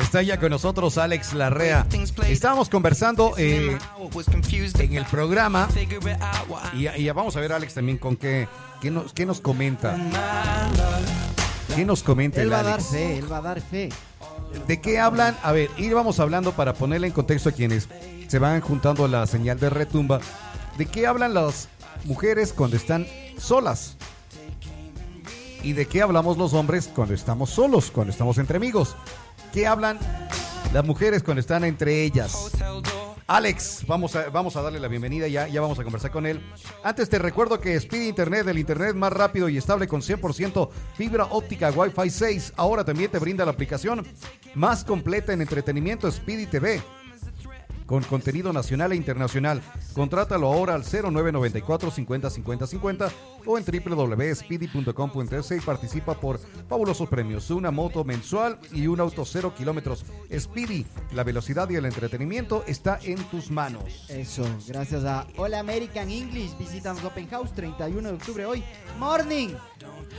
Está ya con nosotros Alex Larrea. Estábamos conversando eh, en el programa y, y vamos a ver Alex también con qué, qué, nos, qué nos comenta. ¿Qué nos comenta Él el va a dar fe, él va a dar fe. ¿De qué hablan? A ver, íbamos hablando para ponerle en contexto a quienes se van juntando la señal de retumba. ¿De qué hablan las mujeres cuando están solas? ¿Y de qué hablamos los hombres cuando estamos solos, cuando estamos entre amigos? ¿Qué hablan las mujeres cuando están entre ellas? Alex, vamos a, vamos a darle la bienvenida, ya, ya vamos a conversar con él. Antes te recuerdo que Speed Internet, el Internet más rápido y estable con 100% fibra óptica Wi-Fi 6, ahora también te brinda la aplicación más completa en entretenimiento Speedy TV con contenido nacional e internacional. Contrátalo ahora al 0994 50 50 50 o en www.speedy.com.es y participa por fabulosos premios, una moto mensual y un auto cero kilómetros. Speedy, la velocidad y el entretenimiento está en tus manos. Eso, gracias a Hola American English. Visitamos Open House 31 de octubre hoy. Morning.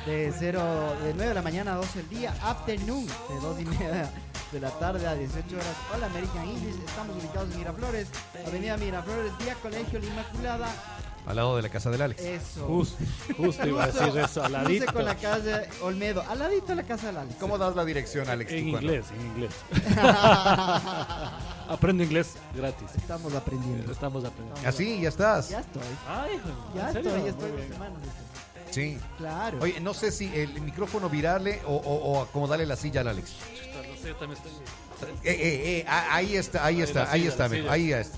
De 0, de 9 de la mañana a 12 del día. Afternoon. De 2 y media de la tarde a 18 horas. Hola American English. Estamos ubicados Miraflores. Avenida Miraflores, Día Colegio La Inmaculada. Al lado de la casa del Alex. Eso. Justo, justo iba a decir eso, al Cruce con la calle Olmedo. Al ladito de la casa del Alex. ¿Cómo das la dirección, Alex? En inglés, en inglés. Aprendo inglés gratis. Estamos aprendiendo. Estamos aprendiendo. Así, ya estás. Ya estoy. Ay, Ya estoy, ya Muy estoy dos bien. semanas. Sí. Claro. Oye, no sé si el micrófono virarle o, o, o acomodarle la silla al Alex. Chuta, No sé, yo también estoy. Eh, eh, eh, ah, ahí está, ahí Ahí está, ahí está, ahí está.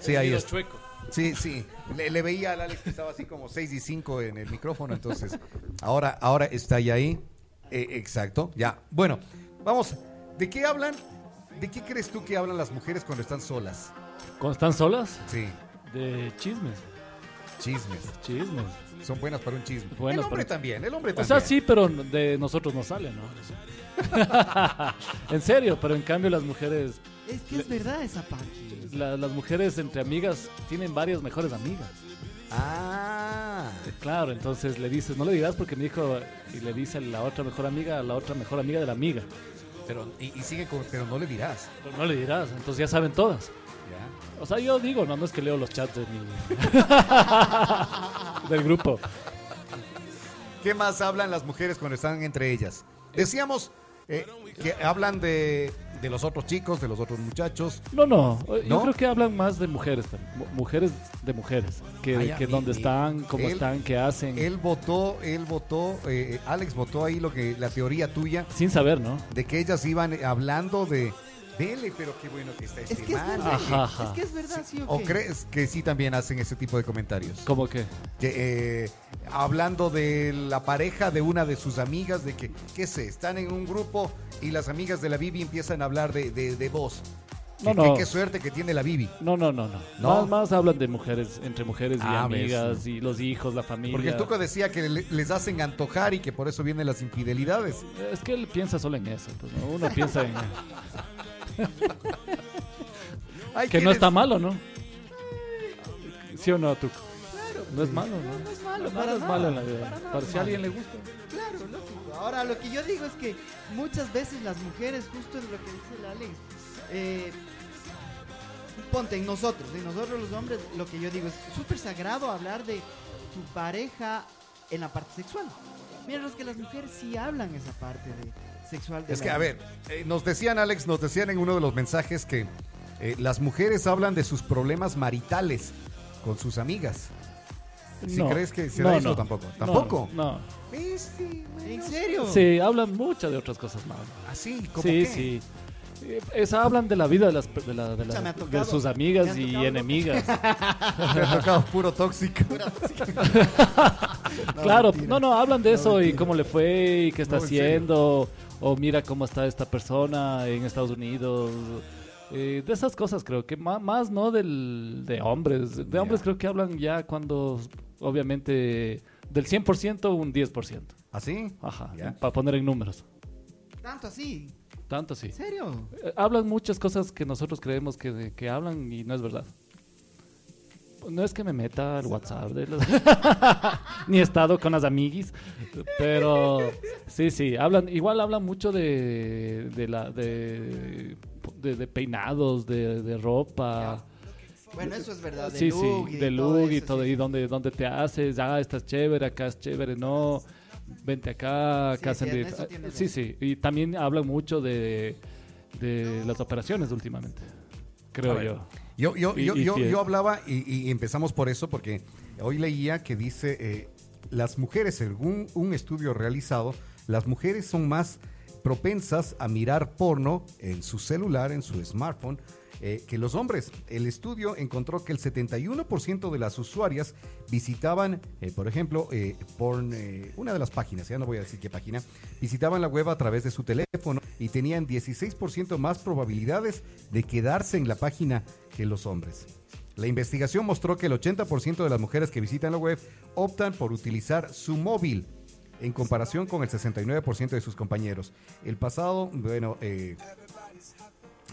Sí, ahí está. chueco. Sí, sí. Le, le veía al Alex que estaba así como 6 y 5 en el micrófono, entonces ahora, ahora está ya ahí. Eh, exacto, ya. Bueno, vamos. ¿De qué hablan? ¿De qué crees tú que hablan las mujeres cuando están solas? ¿Cuando están solas? Sí, De chismes. chismes. Chismes. Son buenas para un chisme. Buenas el hombre para- también, el hombre O también. sea, sí, pero de nosotros no sale, ¿no? en serio, pero en cambio las mujeres, Es que es verdad esa parte. la- las mujeres entre amigas tienen varias mejores amigas. Ah. Claro, entonces le dices, no le digas porque me dijo, y le dice la otra mejor amiga a la otra mejor amiga de la amiga. Pero, y, y sigue con, pero no le dirás. Pero no le dirás, entonces ya saben todas. O sea, yo digo, no, no es que leo los chats de mi... del grupo. ¿Qué más hablan las mujeres cuando están entre ellas? Decíamos eh, que hablan de, de los otros chicos, de los otros muchachos. No, no, yo ¿No? creo que hablan más de mujeres, mujeres de mujeres, que, Ay, que dónde están, cómo él- están, qué hacen, Él votó, él votó, eh, Alex votó ahí lo que la teoría tuya sin saber, ¿no? de que ellas iban hablando de dele, pero qué bueno que está Es este que es. Ajá, ajá. Es que es verdad, sí o ¿O qué? crees que sí también hacen ese tipo de comentarios? ¿Cómo que? Que, eh, hablando de la pareja de una de sus amigas, de que, qué sé, están en un grupo y las amigas de la Bibi empiezan a hablar de, de, de vos. No, no. Qué suerte que tiene la Bibi. No, no, no, no. ¿No? Más, más hablan de mujeres, entre mujeres y Ah, ves. amigas, y los hijos, la familia. Porque el Tuco decía que le- les hacen antojar y que por eso vienen las infidelidades. Es que él piensa solo en eso, pues, ¿no? Uno piensa en... Ay, que no ¿quieres- está malo, ¿no? ¿Sí o no, Tuco? No es malo, ¿no? No es malo, para es nada, malo en la vida. para Para es si a alguien le gusta. Claro, lógico. Ahora, lo que yo digo es que muchas veces las mujeres, justo es lo que dice la Alex, eh, ponte en nosotros, en nosotros los hombres, lo que yo digo es súper sagrado hablar de tu pareja en la parte sexual. Mientras que las mujeres sí hablan esa parte de sexual. De Es que, a ver, eh, nos decían, Alex, nos decían en uno de los mensajes que eh, las mujeres hablan de sus problemas maritales con sus amigas. ¿Sí No. crees que se No, da eso no. tampoco? No, ¿Tampoco? No. ¿En serio? Sí, hablan mucho de otras cosas más. Así, como Sí, qué? sí. Eh, Esa hablan de la vida de, las, de, la- de, la- me sus Me amigas y enemigas. Te ha tocado puro tóxico. claro, mentira. no, no, hablan de No, eso y cómo le fue y qué está No, haciendo. O mira cómo está esta persona en Estados Unidos. Eh, de esas cosas creo que más, no del, de hombres. De hombres creo que hablan ya cuando, obviamente, del 100% un 10%. ¿Así? Ajá, Ya. para poner en números. Tanto así. Tanto sí. ¿En serio? Eh, hablan muchas cosas que nosotros creemos que, que hablan y no es verdad. No es que me meta al WhatsApp de los- ni he estado con las amiguis, pero sí, sí, hablan, igual hablan mucho de, de la de, de, de peinados, de, de ropa. Bueno, eso es verdad. De sí, look sí, y de todo look y eso, todo, sí. y donde, donde te haces, ah, estás chévere, acá es chévere, no, vente acá, acá Sí, hacen sí, sí, sí, y también hablan mucho de, de las operaciones últimamente, creo yo. Yo, yo, Y- yo, y yo, hablaba y, y empezamos por eso porque hoy leía que dice eh, las mujeres, según un estudio realizado, las mujeres son más propensas a mirar porno en su celular, en su smartphone, eh, que los hombres. El estudio encontró que el 71% de las usuarias visitaban, eh, por ejemplo, eh, porn, eh, una de las páginas, ya no voy a decir qué página, visitaban la web a través de su teléfono y tenían 16% más probabilidades de quedarse en la página que los hombres. La investigación mostró que el 80% de las mujeres que visitan la web optan por utilizar su móvil en comparación con el 69% de sus compañeros. El pasado, bueno, eh,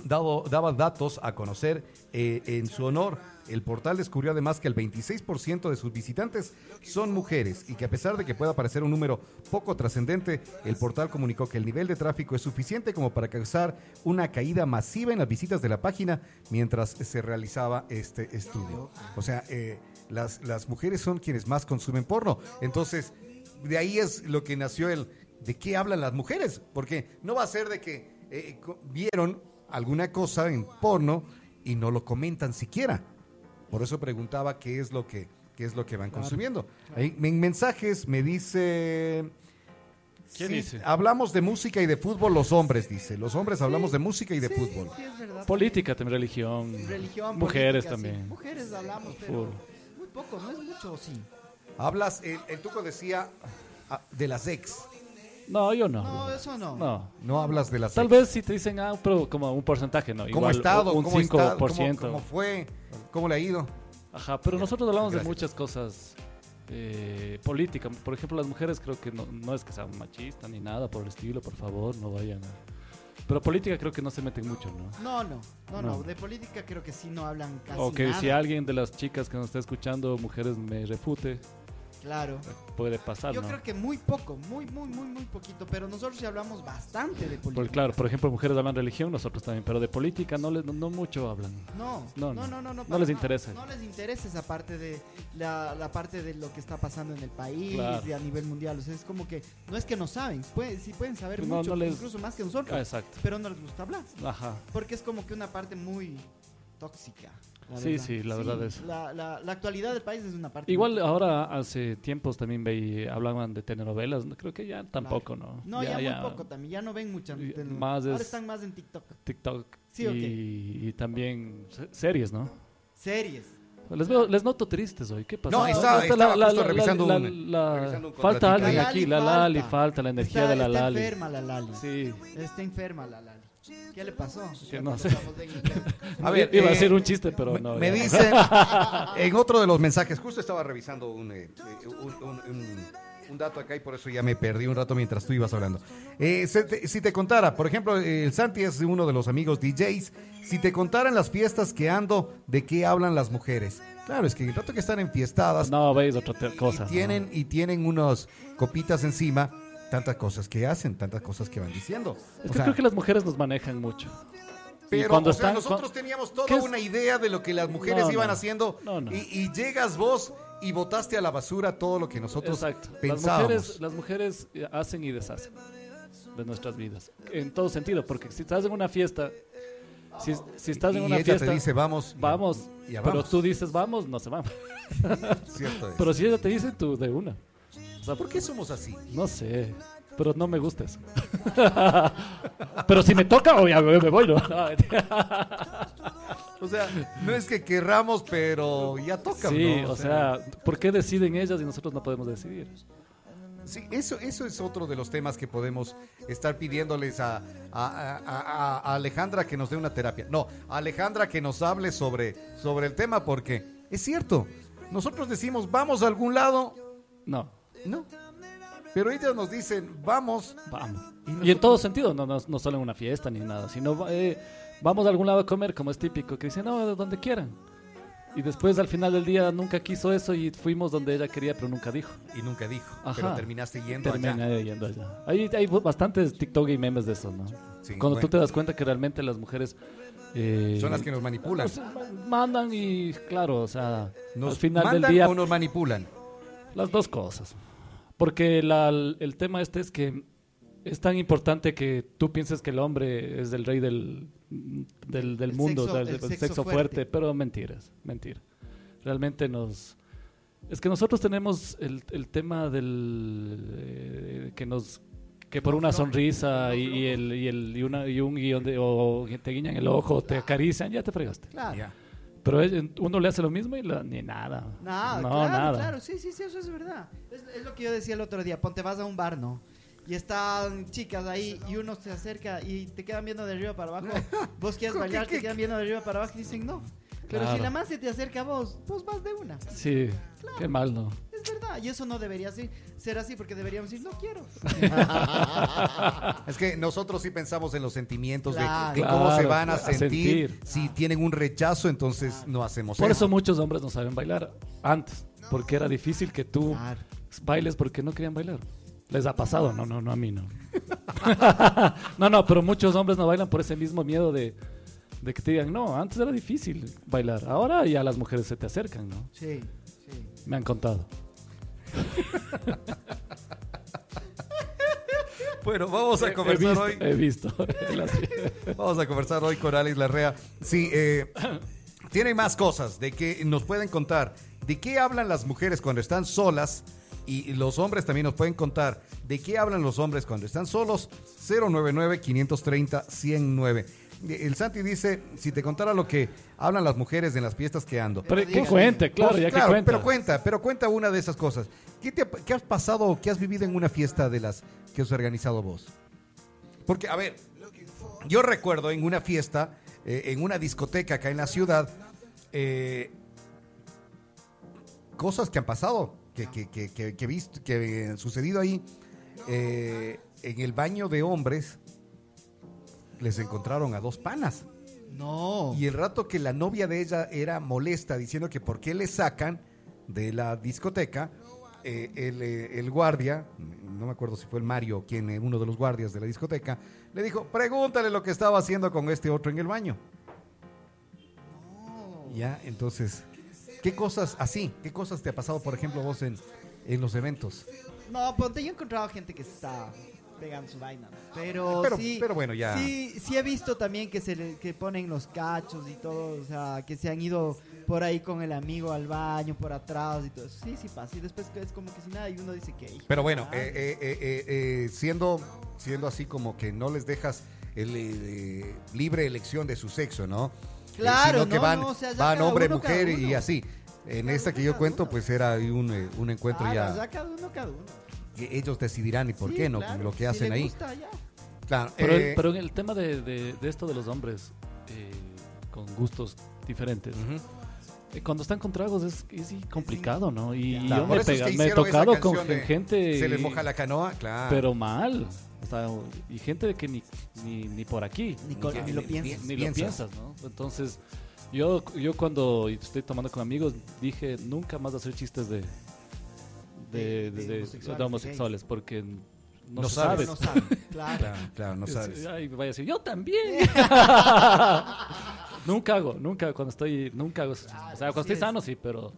dado, daba datos a conocer eh, en su honor. El portal descubrió además que el 26% de sus visitantes son mujeres y que a pesar de que pueda parecer un número poco trascendente, el portal comunicó que el nivel de tráfico es suficiente como para causar una caída masiva en las visitas de la página mientras se realizaba este estudio. O sea, eh, las, las mujeres son quienes más consumen porno. Entonces, de ahí es lo que nació el de qué hablan las mujeres, porque no va a ser de que eh, co- vieron alguna cosa en porno y no lo comentan siquiera. Por eso preguntaba qué es lo que qué es lo que van consumiendo. Ahí, en mensajes me dice ¿Quién sí, dice? Hablamos de música y de fútbol los hombres, dice. Los hombres hablamos de música y de Sí, fútbol. sí, es verdad. Política, también religión. Religión, Mujeres política, sí. también. Mujeres hablamos, pero muy poco, no es mucho, sí. Hablas, el, el Tuco decía ah, de las ex. No, yo no. No, eso no. No. No hablas de las Tal ex. vez si te dicen, ah, pero como un porcentaje, ¿no? ¿Cómo Igual ha estado? un ¿Cómo, ha estado? 5%. ¿Cómo, cómo fue? ¿Cómo le ha ido? Ajá, pero nosotros hablamos Gracias. de muchas cosas eh, política. Por ejemplo, las mujeres creo que no, no es que sean machistas ni nada por el estilo, por favor, no vayan a... Pero política creo que no se meten mucho, ¿no? No, no, no, No. no. De política creo que sí no hablan casi O que nada. si alguien de las chicas que nos está escuchando, mujeres, me refute, Claro. puede pasar, Yo ¿no? creo que muy poco, muy, muy, muy, muy poquito. Pero nosotros sí hablamos bastante de política. Porque, claro, por ejemplo, mujeres hablan religión, nosotros también, pero de política no, les, no, no mucho hablan. No, No, no, no. no, no, no, les interesa. No les interesa esa parte de la, la parte de lo que está pasando en el país Claro. y a nivel mundial. O sea, es como que no es que no saben, pueden, sí pueden saber mucho, les- incluso más que nosotros, Ah, exacto. pero no les gusta hablar, Ajá. porque es como que una parte muy tóxica. La Sí, verdad. sí, la verdad es. La, la, la actualidad del país es una parte. Igual muy- ahora hace tiempos también veí, hablaban de telenovelas, ¿no? creo que ya tampoco, ¿no? No, ya, muy poco también, ya no ven mucha. Y telenovelas. más Ahora es- están más en TikTok. TikTok Sí, ok. y, y también se- series, ¿no? Series. Les, veo, les noto tristes hoy, ¿qué pasa? No, está- estaba justo revisando la- un- la- revisando un falta alguien aquí, La la Lali falta. falta la energía está, de la está Lali. enferma la Lali. Sí. Está enferma la Lali. ¿Qué le pasó? Que no sé. A ver, Iba a eh, decir un chiste, pero me, no. me ya. dicen en otro de los mensajes, justo estaba revisando un, eh, eh, un, un- un- un dato acá y por eso ya me perdí un rato mientras tú ibas hablando. Eh, se te- si te contara, por ejemplo, el Santi es uno de los amigos DJs, si te contaran las fiestas que ando, ¿de qué hablan las mujeres? Claro, es que el rato que están enfiestadas No, veis otra cosa. y tienen y tienen unos copitas encima, tantas cosas que hacen, tantas cosas que van diciendo. Es O que sea, creo que las mujeres nos manejan mucho. Pero cuando o sea, están- nosotros teníamos toda una idea de lo que las mujeres No, iban no. haciendo No. Y, y llegas vos y botaste a la basura todo lo que nosotros Exacto. Las pensábamos. mujeres, las mujeres eh, hacen y deshacen de nuestras vidas. En todo sentido, porque si estás en una fiesta, si, si estás en y una ella fiesta, te dice vamos, vamos, y pero vamos. tú dices vamos, no se van. Cierto es. Pero si ella te dice, tú de una. O sea, ¿Por qué somos así? No sé, pero no me gusta eso. pero si me toca, obviamente me voy, ¿no? O sea, no es que querramos, pero ya toca. sí, ¿no? o sea, ¿por qué deciden ellas y nosotros no podemos decidir? Sí, eso, eso es otro de los temas que podemos estar pidiéndoles a, a- a- a- a Alejandra que nos dé una terapia. No, a Alejandra que nos hable sobre, sobre el tema, porque es cierto, nosotros decimos vamos a algún lado, No, no, pero ellas nos dicen vamos. vamos. Y Y en todo sentido, no, no, no solo en una fiesta ni nada, sino eh, vamos a algún lado a comer, como es típico, que dicen, no, de donde quieran. Y después al final del día nunca quiso eso y fuimos donde ella quería, pero nunca dijo. Y nunca dijo. Ajá. Pero terminaste yendo Termina allá. yendo allá. Hay, hay bastantes TikTok y memes de eso, ¿no? Sí, Cuando tú te das cuenta que realmente las mujeres... eh, Son las que nos manipulan. pues, mandan y claro, o sea, Nos al final del día o nos manipulan. las dos cosas. Porque la- el tema este es que es tan importante que tú pienses que el hombre es el rey del, del, del El mundo, sexo- o sea, el del sexo sexo, fuerte. fuerte. pero mentiras, mentira. Realmente nos... Es que nosotros tenemos el, el tema del... eh, que nos... Que por una sonrisa y, y el, y, el, y, una, y un guion de... O te guiñan el ojo, te acarician, ya te fregaste. Claro. Ya. Pero es- uno le hace lo mismo y la- ni nada. Nada, no, claro, nada. claro, sí, sí, sí, eso es verdad. Es, es lo que yo decía el otro día, ponte vas a un bar, ¿no? Y están chicas ahí y uno se acerca y te quedan viendo de arriba para abajo. Vos quieres bailar, te quedan viendo de arriba para abajo y dicen no. Pero si Claro. la más se te acerca a vos, vos vas de una. Sí, qué mal, ¿no? Es verdad, y eso no debería ser, ser así porque deberíamos decir no quiero. Es que nosotros sí pensamos en los sentimientos de- Claro. de, cómo se Claro, van a a sentir. sentir. Si tienen un rechazo, entonces no hacemos Por eso. eso muchos hombres no saben bailar antes, porque era difícil que tú Claro. bailes porque no querían bailar. Les ha pasado, no, no, no a mí no. no, no, pero muchos hombres no bailan por ese mismo miedo de, de que te digan, no, antes era difícil bailar, ahora ya las mujeres se te acercan, ¿no? Sí, sí. Me han contado. Bueno, vamos a He conversar visto, hoy. he visto. Vamos a conversar hoy con Alex Larrea. Sí, eh, tienen más cosas de que nos pueden contar. ¿De qué hablan las mujeres cuando están solas? Y los hombres también nos pueden contar de qué hablan los hombres cuando están solos. 099-530-109. El Santi dice, si te contara lo que hablan las mujeres en las fiestas que ando. pero que digan, cuente, claro, Pues, ya claro, que cuenta. Pero cuenta, pero cuenta una de esas cosas. ¿Qué, te qué has pasado o qué has vivido en una fiesta de las que has organizado vos? Porque, a ver, yo recuerdo en una fiesta, eh, en una discoteca acá en la ciudad, eh, cosas que han pasado, que, que, que, que, que visto, que han sucedido ahí. Eh, en el baño de hombres les encontraron a dos panas. No. Y el rato que la novia de ella era molesta diciendo que por qué le sacan de la discoteca, eh, el, eh, el guardia, no me acuerdo si fue el Mario quien, eh, uno de los guardias de la discoteca, le dijo, pregúntale lo que estaba haciendo con este otro en el baño. Ya, entonces, ¿qué cosas así? ¿Qué cosas te ha pasado, por ejemplo, vos en, en los eventos? No, ponte, yo he encontrado gente que está pegando su vaina. ¿no? Pero, Pero- sí, pero bueno, ya. Sí, sí he visto también que se le, que ponen los cachos y todo, o sea, que se han ido por ahí con el amigo al baño, por atrás y todo eso. Sí, sí pasa. Y después es como que si nada y uno dice que... Pero bueno, ah, eh, eh, eh, eh, eh, siendo, siendo así como que no les dejas el, eh, libre elección de su sexo, ¿no? Eh, Claro, sino que van, no, o sea, ya van hombre, uno, mujer y así. En Cada esta que yo cuento, uno. pues era un, un encuentro claro, ya. cada uno, cada uno. Que ellos decidirán y por Sí, qué no, claro, lo que si hacen ahí. gusta, ya. Claro, Pero, eh, pero en el tema de, de- de esto de los hombres eh, con gustos diferentes, eh, cuando están con tragos es, complicado, ¿no? Y Claro, yo por me, eso es pega- que me he tocado con gente... Se les moja la canoa, claro. Pero mal. O sea, y gente que ni, ni, ni por aquí. Ni, con- Ni- ni lo piensas. ni lo piensas, ¿no? Entonces, yo, yo cuando estoy tomando con amigos dije nunca más hacer chistes de, De- de, de- homosexuales, de homosexuales, porque no, sabes. sabe. No sabe, claro. Claro, claro, no Es- sabes. Ay, vaya a decir, yo también. nunca hago, nunca cuando estoy, nunca hago. o sea, cuando estoy es. sano sí, pero,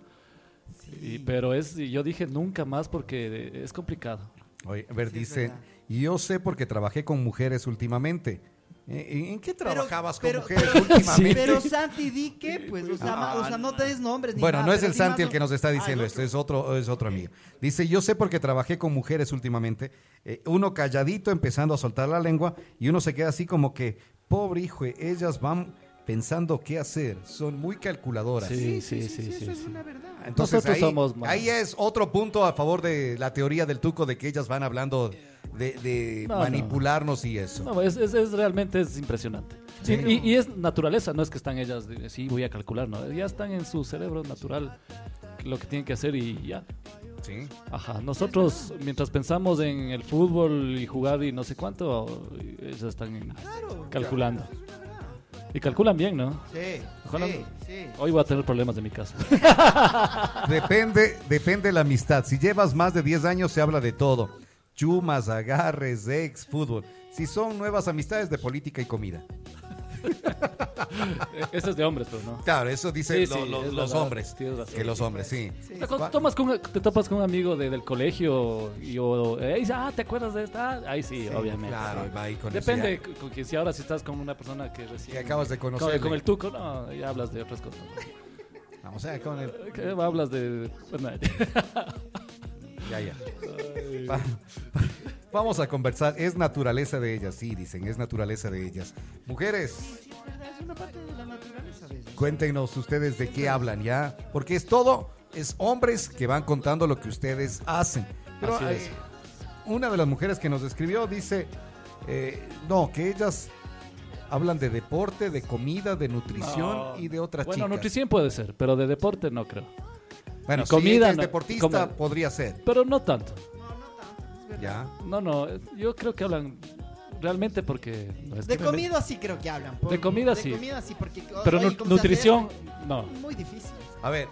y- pero es, y yo dije nunca más porque es complicado. Oye, a ver, Sí, dice, yo sé porque trabajé con mujeres últimamente. ¿En qué trabajabas pero- con mujeres pero- últimamente? Pero Santi, di que, pues, o sea, ma- o sea, no te des nombres ni Bueno, nada, no es el Santi el que nos está diciendo esto, es otro, es otro amigo. Dice, yo sé porque trabajé con mujeres últimamente, eh, uno calladito empezando a soltar la lengua y uno se queda así como que, pobre hijo, ellas van pensando qué hacer, son muy calculadoras. Sí, sí, sí, sí, eso es sí. una verdad. Entonces Nosotros ahí, somos más. ahí es otro punto a favor de la teoría del tuco de que ellas van hablando de, de No, no. manipularnos y eso. No, es, es- es realmente es impresionante. Sí. Y, y- es naturaleza, no es que están ellas, de, sí, voy a calcular, no, ya están en su cerebro natural lo que tienen que hacer y ya. Sí. Ajá, nosotros mientras pensamos en el fútbol y jugar y no sé cuánto, ellos están en- Claro. calculando. Y calculan bien, ¿no? Sí. Hoy voy a tener problemas de mi casa. Depende, depende la amistad. Si llevas más de 10 años, se habla de todo. Chumas, agarres, ex, fútbol. Si son nuevas amistades de política y comida. Eso es de hombres, pues, ¿no? Claro, eso dicen Sí, sí, lo- lo- es los verdad, hombres. Que los hombres, sí. Cuando tomas con- te topas con un amigo de- del colegio y o, eh, dice, ah, ¿te acuerdas de esta? Ahí sí, obviamente. Claro, va ahí con eso Depende, con que si ahora si estás con una persona que recién... Que acabas de con, conocer. con el tuco, no, ya hablas de otras cosas. Vamos a ver con el. ¿Qué? Hablas de... Ya, ya. Va- Vamos a conversar. Es naturaleza de ellas, sí, dicen. Es naturaleza de ellas. Mujeres, es una parte de la naturaleza de ellos. cuéntenos ustedes de qué hablan, ¿ya? Porque es todo, es hombres que van contando lo que ustedes hacen. Pero Así eh, es. una de las mujeres que nos escribió dice, eh, no, que ellas hablan de deporte, de comida, de nutrición No. y de otras Bueno, chicas. nutrición puede ser, pero de deporte no creo. Bueno, y si comida ella es no- deportista, como- podría ser. Pero no tanto. No, no tanto, es verdad. Ya. No, no, yo creo que hablan realmente porque... no, es De que me- comida sí creo que hablan. por- De comida sí. De comida sí, porque. Pero oye, nu- ¿cómo se hace nutrición, no. Muy difícil. A ver,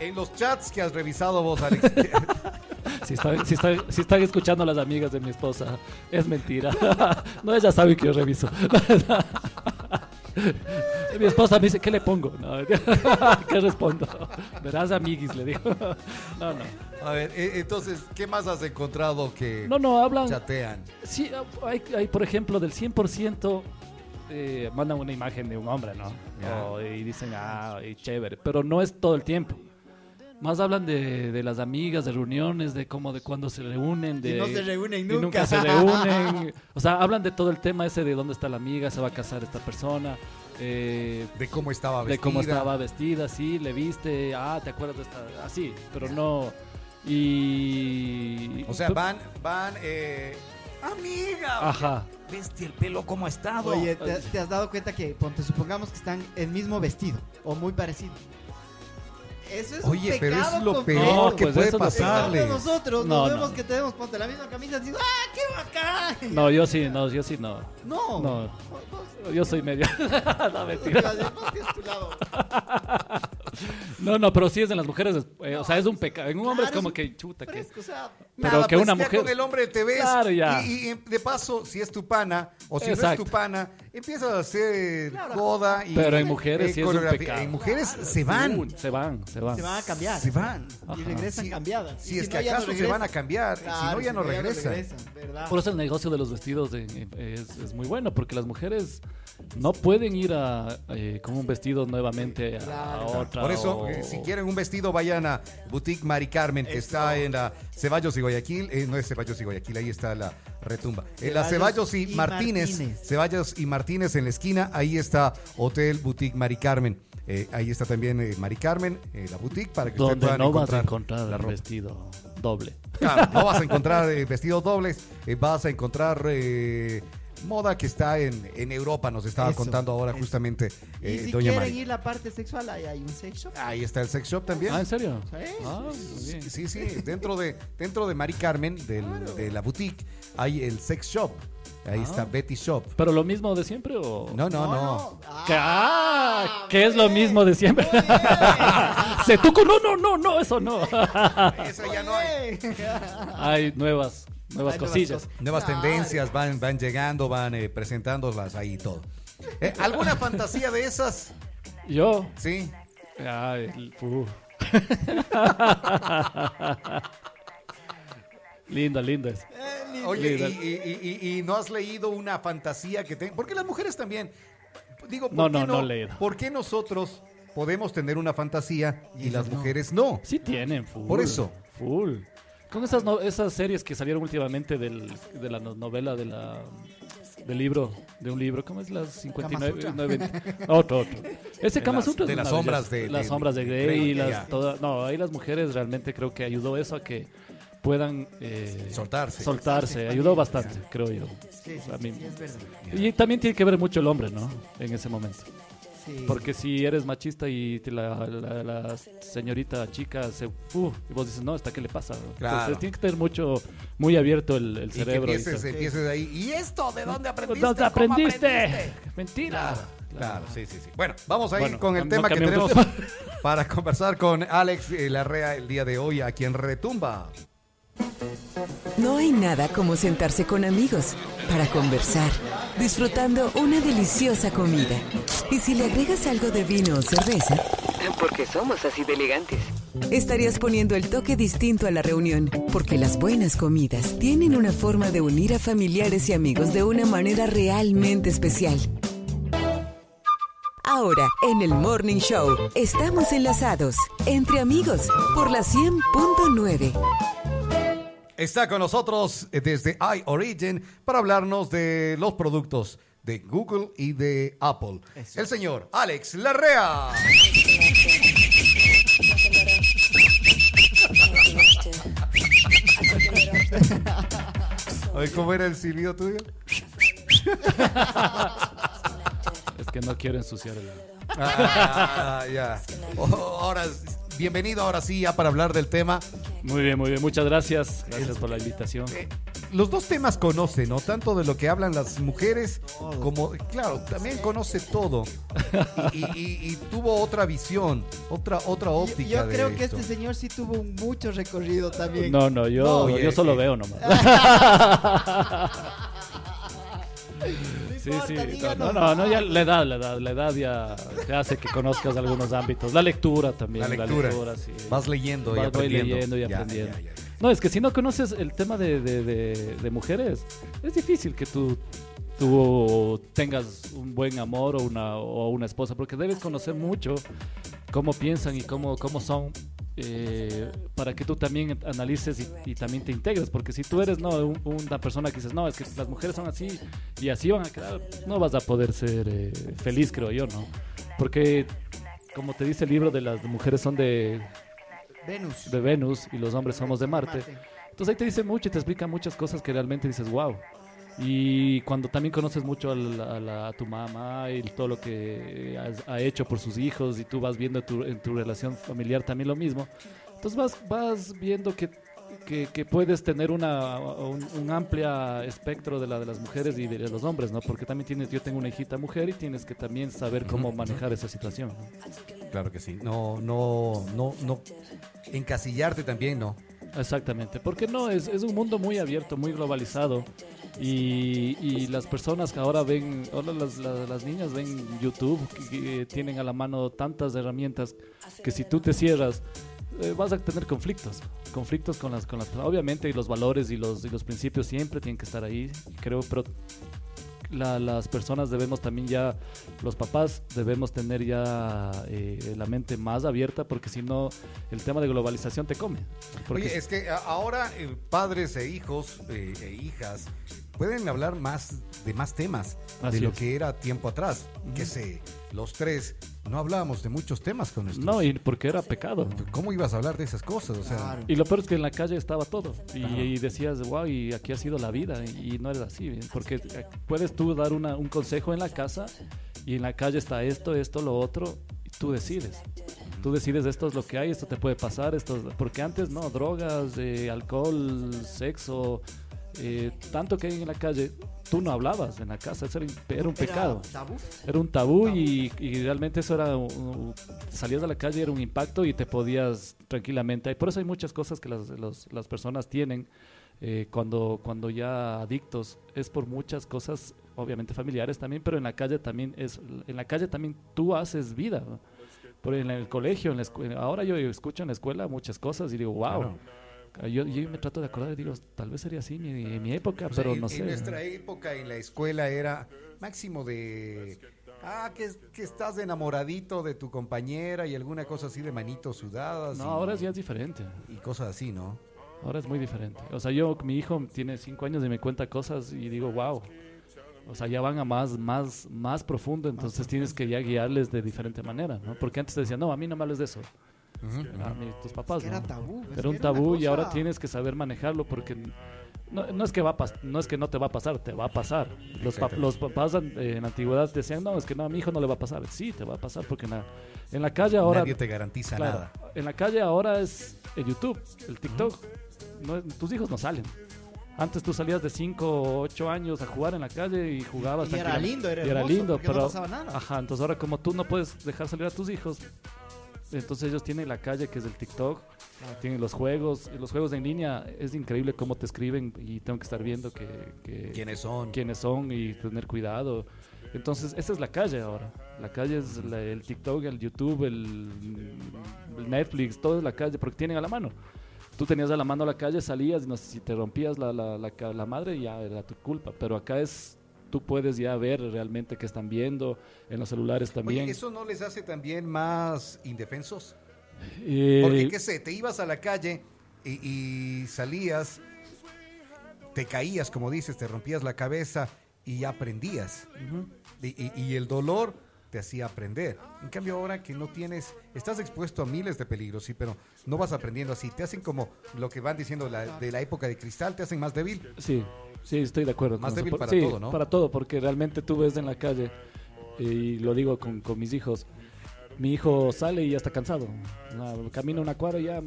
en los chats que has revisado vos, Alex, Si, está- si, está- si están escuchando las amigas de mi esposa, es mentira. No, ella sabe que yo reviso. Mi esposa me dice, ¿qué le pongo? No, ¿Qué respondo? Verás, amiguis, le digo. No, no. a ver, eh, entonces, ¿qué más has encontrado que No, no, hablan. chatean? Sí, hay, hay, por ejemplo, del 100% eh, mandan una imagen de un hombre, ¿no? Ya. O- y dicen, ah, y chévere. Pero no es todo el tiempo. Más hablan de, de las amigas, de reuniones, de cómo, de cuándo se reúnen, de... Y no se reúnen y nunca. se reúnen. O sea, hablan de todo el tema ese de dónde está la amiga, se va a casar esta persona, eh, De cómo estaba vestida. de cómo estaba vestida, sí, le viste, ah, te acuerdas de esta, así, pero no. Y. O sea, van, van, eh, amiga. Ajá. ¿Viste el pelo cómo ha estado? Oye, ¿te, te has dado cuenta que, ponte, supongamos que están el mismo vestido o muy parecido? Eso es Oye, un pero es pecado lo peor No, que pues puede eso pasarle. Nosotros No, nos no. vemos que tenemos, ponte la misma camisa, y dices, ¡ah, qué bacán! No, yo sí, no, yo sí no. No. No. Vos- vos- Yo soy medio. no, mentira. No, no, pero sí es en las mujeres. es- eh, o sea, es un pecado. En un hombre es Claro, como es que chuta, que. Fresco, o sea, Pero Nada, que pues una ya mujer- con el hombre te ves. Claro, ya. Y, y, de paso, si es tu pana o si no Exacto. es tu pana, empiezas a hacer Claro. joda y. Pero en mujeres sí es un coreografía. pecado. En mujeres se van. Uh, se van, se van. se van a cambiar. Se van. Y regresan Sí. cambiadas. Si es no, que no acaso se van a cambiar. si no, ya no no regresan. Por eso el negocio de los vestidos de- eh, es, es muy bueno, porque las mujeres no pueden ir a, eh, con un vestido nuevamente a, Claro. a otra. Por eso, o- eh, si quieren un vestido, vayan a Boutique Mari Carmen, que está en la Ceballos y Guayaquil. Eh, no es Ceballos y Guayaquil, ahí está la retumba. En la Ceballos Ceballos y, y Martínez, Martínez. Ceballos y Martínez en la esquina, ahí está Hotel Boutique Mari Carmen. Eh, ahí está también eh, Mari Carmen, eh, la boutique, para que ustedes puedan no vas a encontrar, la el ropa. vestido doble. Claro, no vas a encontrar vestidos dobles, vas a encontrar moda que está en, en Europa, nos estaba Eso, contando ahora eso. justamente Y eh, si Doña quieren Mari. ir la parte sexual, ahí hay un sex shop. Ahí está el sex shop también. Ah, ¿en serio? Sí. Ah, bien. Sí, sí, dentro de, dentro de Mari Carmen, del- de la boutique, hay el sex shop. Ahí Ah. está Betty Shop. ¿Pero lo mismo de siempre o...? No, no, no. Que, ah, que es lo mismo de siempre. Se tuco, no, no, no, no, eso no. Eso ya no hay. Hay nuevas, nuevas Hay cosillas. cosas. Nuevas Claro. tendencias van, van llegando, van eh, presentándolas ahí y todo. Eh, ¿Alguna fantasía de esas? Yo, Sí. Ay, uh. lindo, lindo es. Eh. Oye, y, y- y- y no has leído una fantasía que tengan? Porque las mujeres también. Digo, ¿por No, qué no, no he leído. ¿Por qué nosotros podemos tener una fantasía y, Y las no? mujeres no? Sí tienen, full. Por eso. Full. Con esas, no- esas series que salieron últimamente del, de la no- novela de la del libro, de un libro, ¿cómo es las 59? Kama 90? otro, otro. Ese Kama las- Sutra es de las sombras de- las sombras de de Grey, Grey, las, toda- no, ahí las mujeres realmente creo que ayudó eso a que puedan eh, Soltarse. soltarse, ayudó bastante, creo yo. Sí, sí, A mí- sí, es verdad. Y también tiene que ver mucho el hombre, ¿no? En ese momento. Sí. Porque si eres machista y te la, la- la señorita chica se... Uh, y vos dices, no, ¿esta qué le pasa? Claro. Entonces tiene que tener mucho, muy abierto el, el Y que cerebro. y empieces, empieces ahí. ¿Y esto de dónde aprendiste? ¿Dónde ¿Cómo aprendiste? Mentira. Claro. Claro, sí, sí, sí. Bueno, vamos a ir Bueno, con el no- tema que tenemos para conversar con Alex Larrea el día de hoy, a quien retumba. No hay nada como sentarse con amigos para conversar, disfrutando una deliciosa comida. Y si le agregas algo de vino o cerveza, Porque somos así de elegantes. estarías poniendo el toque distinto a la reunión, porque las buenas comidas tienen una forma de unir a familiares y amigos de una manera realmente especial. Ahora, en el Morning Show, estamos enlazados, entre amigos, por la 100.9. Está con nosotros desde iOrigin para hablarnos de los productos de Google y de Apple. El señor Alex Larrea. Oye, ¿Cómo era el silbido tuyo? Es que no quiero ensuciar el... Ah, ya. Oh, ahora, bienvenido ahora sí ya para hablar del tema. Muy bien, muy bien. Muchas gracias. Gracias por la invitación. Eh, los dos temas conoce, ¿no? Tanto de lo que hablan las mujeres como, claro, también conoce todo. Y, y- y- y tuvo otra visión, otra, otra Yo, óptica. yo de creo que esto. este señor sí tuvo mucho recorrido también. No, no, yo, No, oye, yo solo eh. veo nomás. Sí, sí. No, no, no, ya la edad, la edad, la edad ya te hace que conozcas algunos ámbitos. La lectura también. La lectura. sí. Vas leyendo y Vas- aprendiendo. leyendo y Ya, aprendiendo. ya, ya. No, es que si no conoces el tema de, de- de- de mujeres, es difícil que tú, tú tengas un buen amor o una, o una esposa, porque debes conocer mucho cómo piensan y cómo, cómo son. Eh, para que tú también analices y, y también te integres, porque si tú eres no un- una persona que dices, no, es que las mujeres son así y así van a quedar, no vas a poder ser eh, feliz, creo yo, ¿no? Porque, como te dice el libro, de las mujeres son de, Venus. de Venus y los hombres somos de Marte. Marte. Entonces ahí te dice mucho y te explica muchas cosas que realmente dices, wow. Y cuando también conoces mucho a, la- a la- a tu mamá y todo lo que has- ha hecho por sus hijos y tú vas viendo tu- en tu relación familiar también lo mismo, entonces vas, vas viendo que, que, que puedes tener una, un, un amplia espectro de la de las mujeres y de los hombres, ¿no? Porque también tienes, yo tengo una hijita mujer y tienes que también saber cómo manejar esa situación. ¿no? Claro que sí. No, no, no, no. Encasillarte también, ¿no? Exactamente, porque no, es, es un mundo muy abierto, muy globalizado. Y, y las personas que ahora ven, ahora las, las, niñas ven YouTube, que, tienen a la mano tantas herramientas que si tú te cierras eh, vas a tener conflictos, conflictos con las, con las, obviamente los valores y los, y los principios siempre tienen que estar ahí, creo, pero la- las personas debemos también ya, los papás debemos tener ya eh, la mente más abierta porque si no el tema de globalización te come. Porque Oye, es que ahora eh, padres e hijos eh, e hijas pueden hablar más de más temas Así de lo es. que era tiempo atrás. Que sé, los tres no hablábamos de muchos temas con nuestros. No, y porque era pecado. ¿Cómo ibas a hablar de esas cosas? O sea, Claro. Y lo peor es que en la calle estaba todo. Y, Claro. y decías, wow, y aquí ha sido la vida. Y no es así. Porque eh, puedes tú dar una- un consejo en la casa y en la calle está esto, esto, lo otro. Y tú decides. Tú decides esto es lo que hay, esto te puede pasar. Esto es- porque antes no, drogas, eh, alcohol, sexo, eh, tanto que hay en la calle. Tú no hablabas en la casa, eso era, era un pecado. Era tabú. Era un tabú y, y realmente eso era, un- un- salías a la calle, era un impacto y te podías tranquilamente. Y por eso hay muchas cosas que las, los- las personas tienen eh, cuando, cuando ya adictos. Es por muchas cosas, obviamente familiares también, pero en la calle también es, en la calle también tú haces vida. ¿no? Por en el colegio, en la ahora yo escucho en la escuela muchas cosas y digo, wow. Yo, yo me trato de acordar y digo, tal vez sería así en mi, en mi época, o sea, pero en, no en sé. nuestra época en la escuela era máximo de. Ah, que, que estás enamoradito de tu compañera y alguna cosa así de manitos sudadas. No, y, ahora ya es diferente. Y cosas así, ¿no? Ahora es muy diferente. O sea, yo, mi hijo tiene cinco años y me cuenta cosas y digo, wow. O sea, ya van a más, más, más profundo, entonces tienes que ya guiarles de diferente manera, ¿no? Porque antes te decían, no, a mí no me hables de eso. A mí, tus papás, Era ¿no? tabú. es Era que un tabú y ahora tienes que saber manejarlo porque no, no es que va a pas- no es que no te va a pasar, te va a pasar. Los, papás eh, en la antigüedad decían, no, es que no, a mi hijo no le va a pasar. Sí, te va a pasar porque en la, en la calle ahora... Nadie te garantiza Claro, nada. En la calle ahora es el YouTube, el TikTok. No es- tus hijos no salen. Antes tú salías de 5 o 8 años a jugar en la calle y jugabas. Y era lindo, era Y era hermoso, lindo, porque no pero. pasaba nada. Ajá, entonces ahora como tú no puedes dejar salir a tus hijos, entonces ellos tienen la calle que es el TikTok, tienen los juegos, y los juegos en línea es increíble cómo te escriben y tengo que estar viendo que, que- ¿Quiénes son? quiénes son y tener cuidado. Entonces, esa es la calle ahora. La calle es la- el TikTok, el YouTube, el, el Netflix, todo es la calle porque tienen a la mano. Tú tenías a la mano la calle, salías y no sé, si te rompías la, la, la madre ya era tu culpa. Pero acá es, tú puedes ya ver realmente qué están viendo en los celulares también. Oye, ¿eso no les hace también más indefensos? Eh, Porque, qué sé, te ibas a la calle y, y salías, te caías, como dices, te rompías la cabeza y aprendías. y- y el dolor te hacía aprender. En cambio ahora que no tienes, estás expuesto a miles de peligros, sí, pero no vas aprendiendo así. Te hacen como lo que van diciendo la- de la época de cristal, te hacen más débil. Sí, sí, estoy de acuerdo. Más débil para sí, todo, ¿no? Para todo, porque realmente tú ves en la calle, y lo digo con, con mis hijos, mi hijo sale y ya está cansado. Camina una cuadra y ya...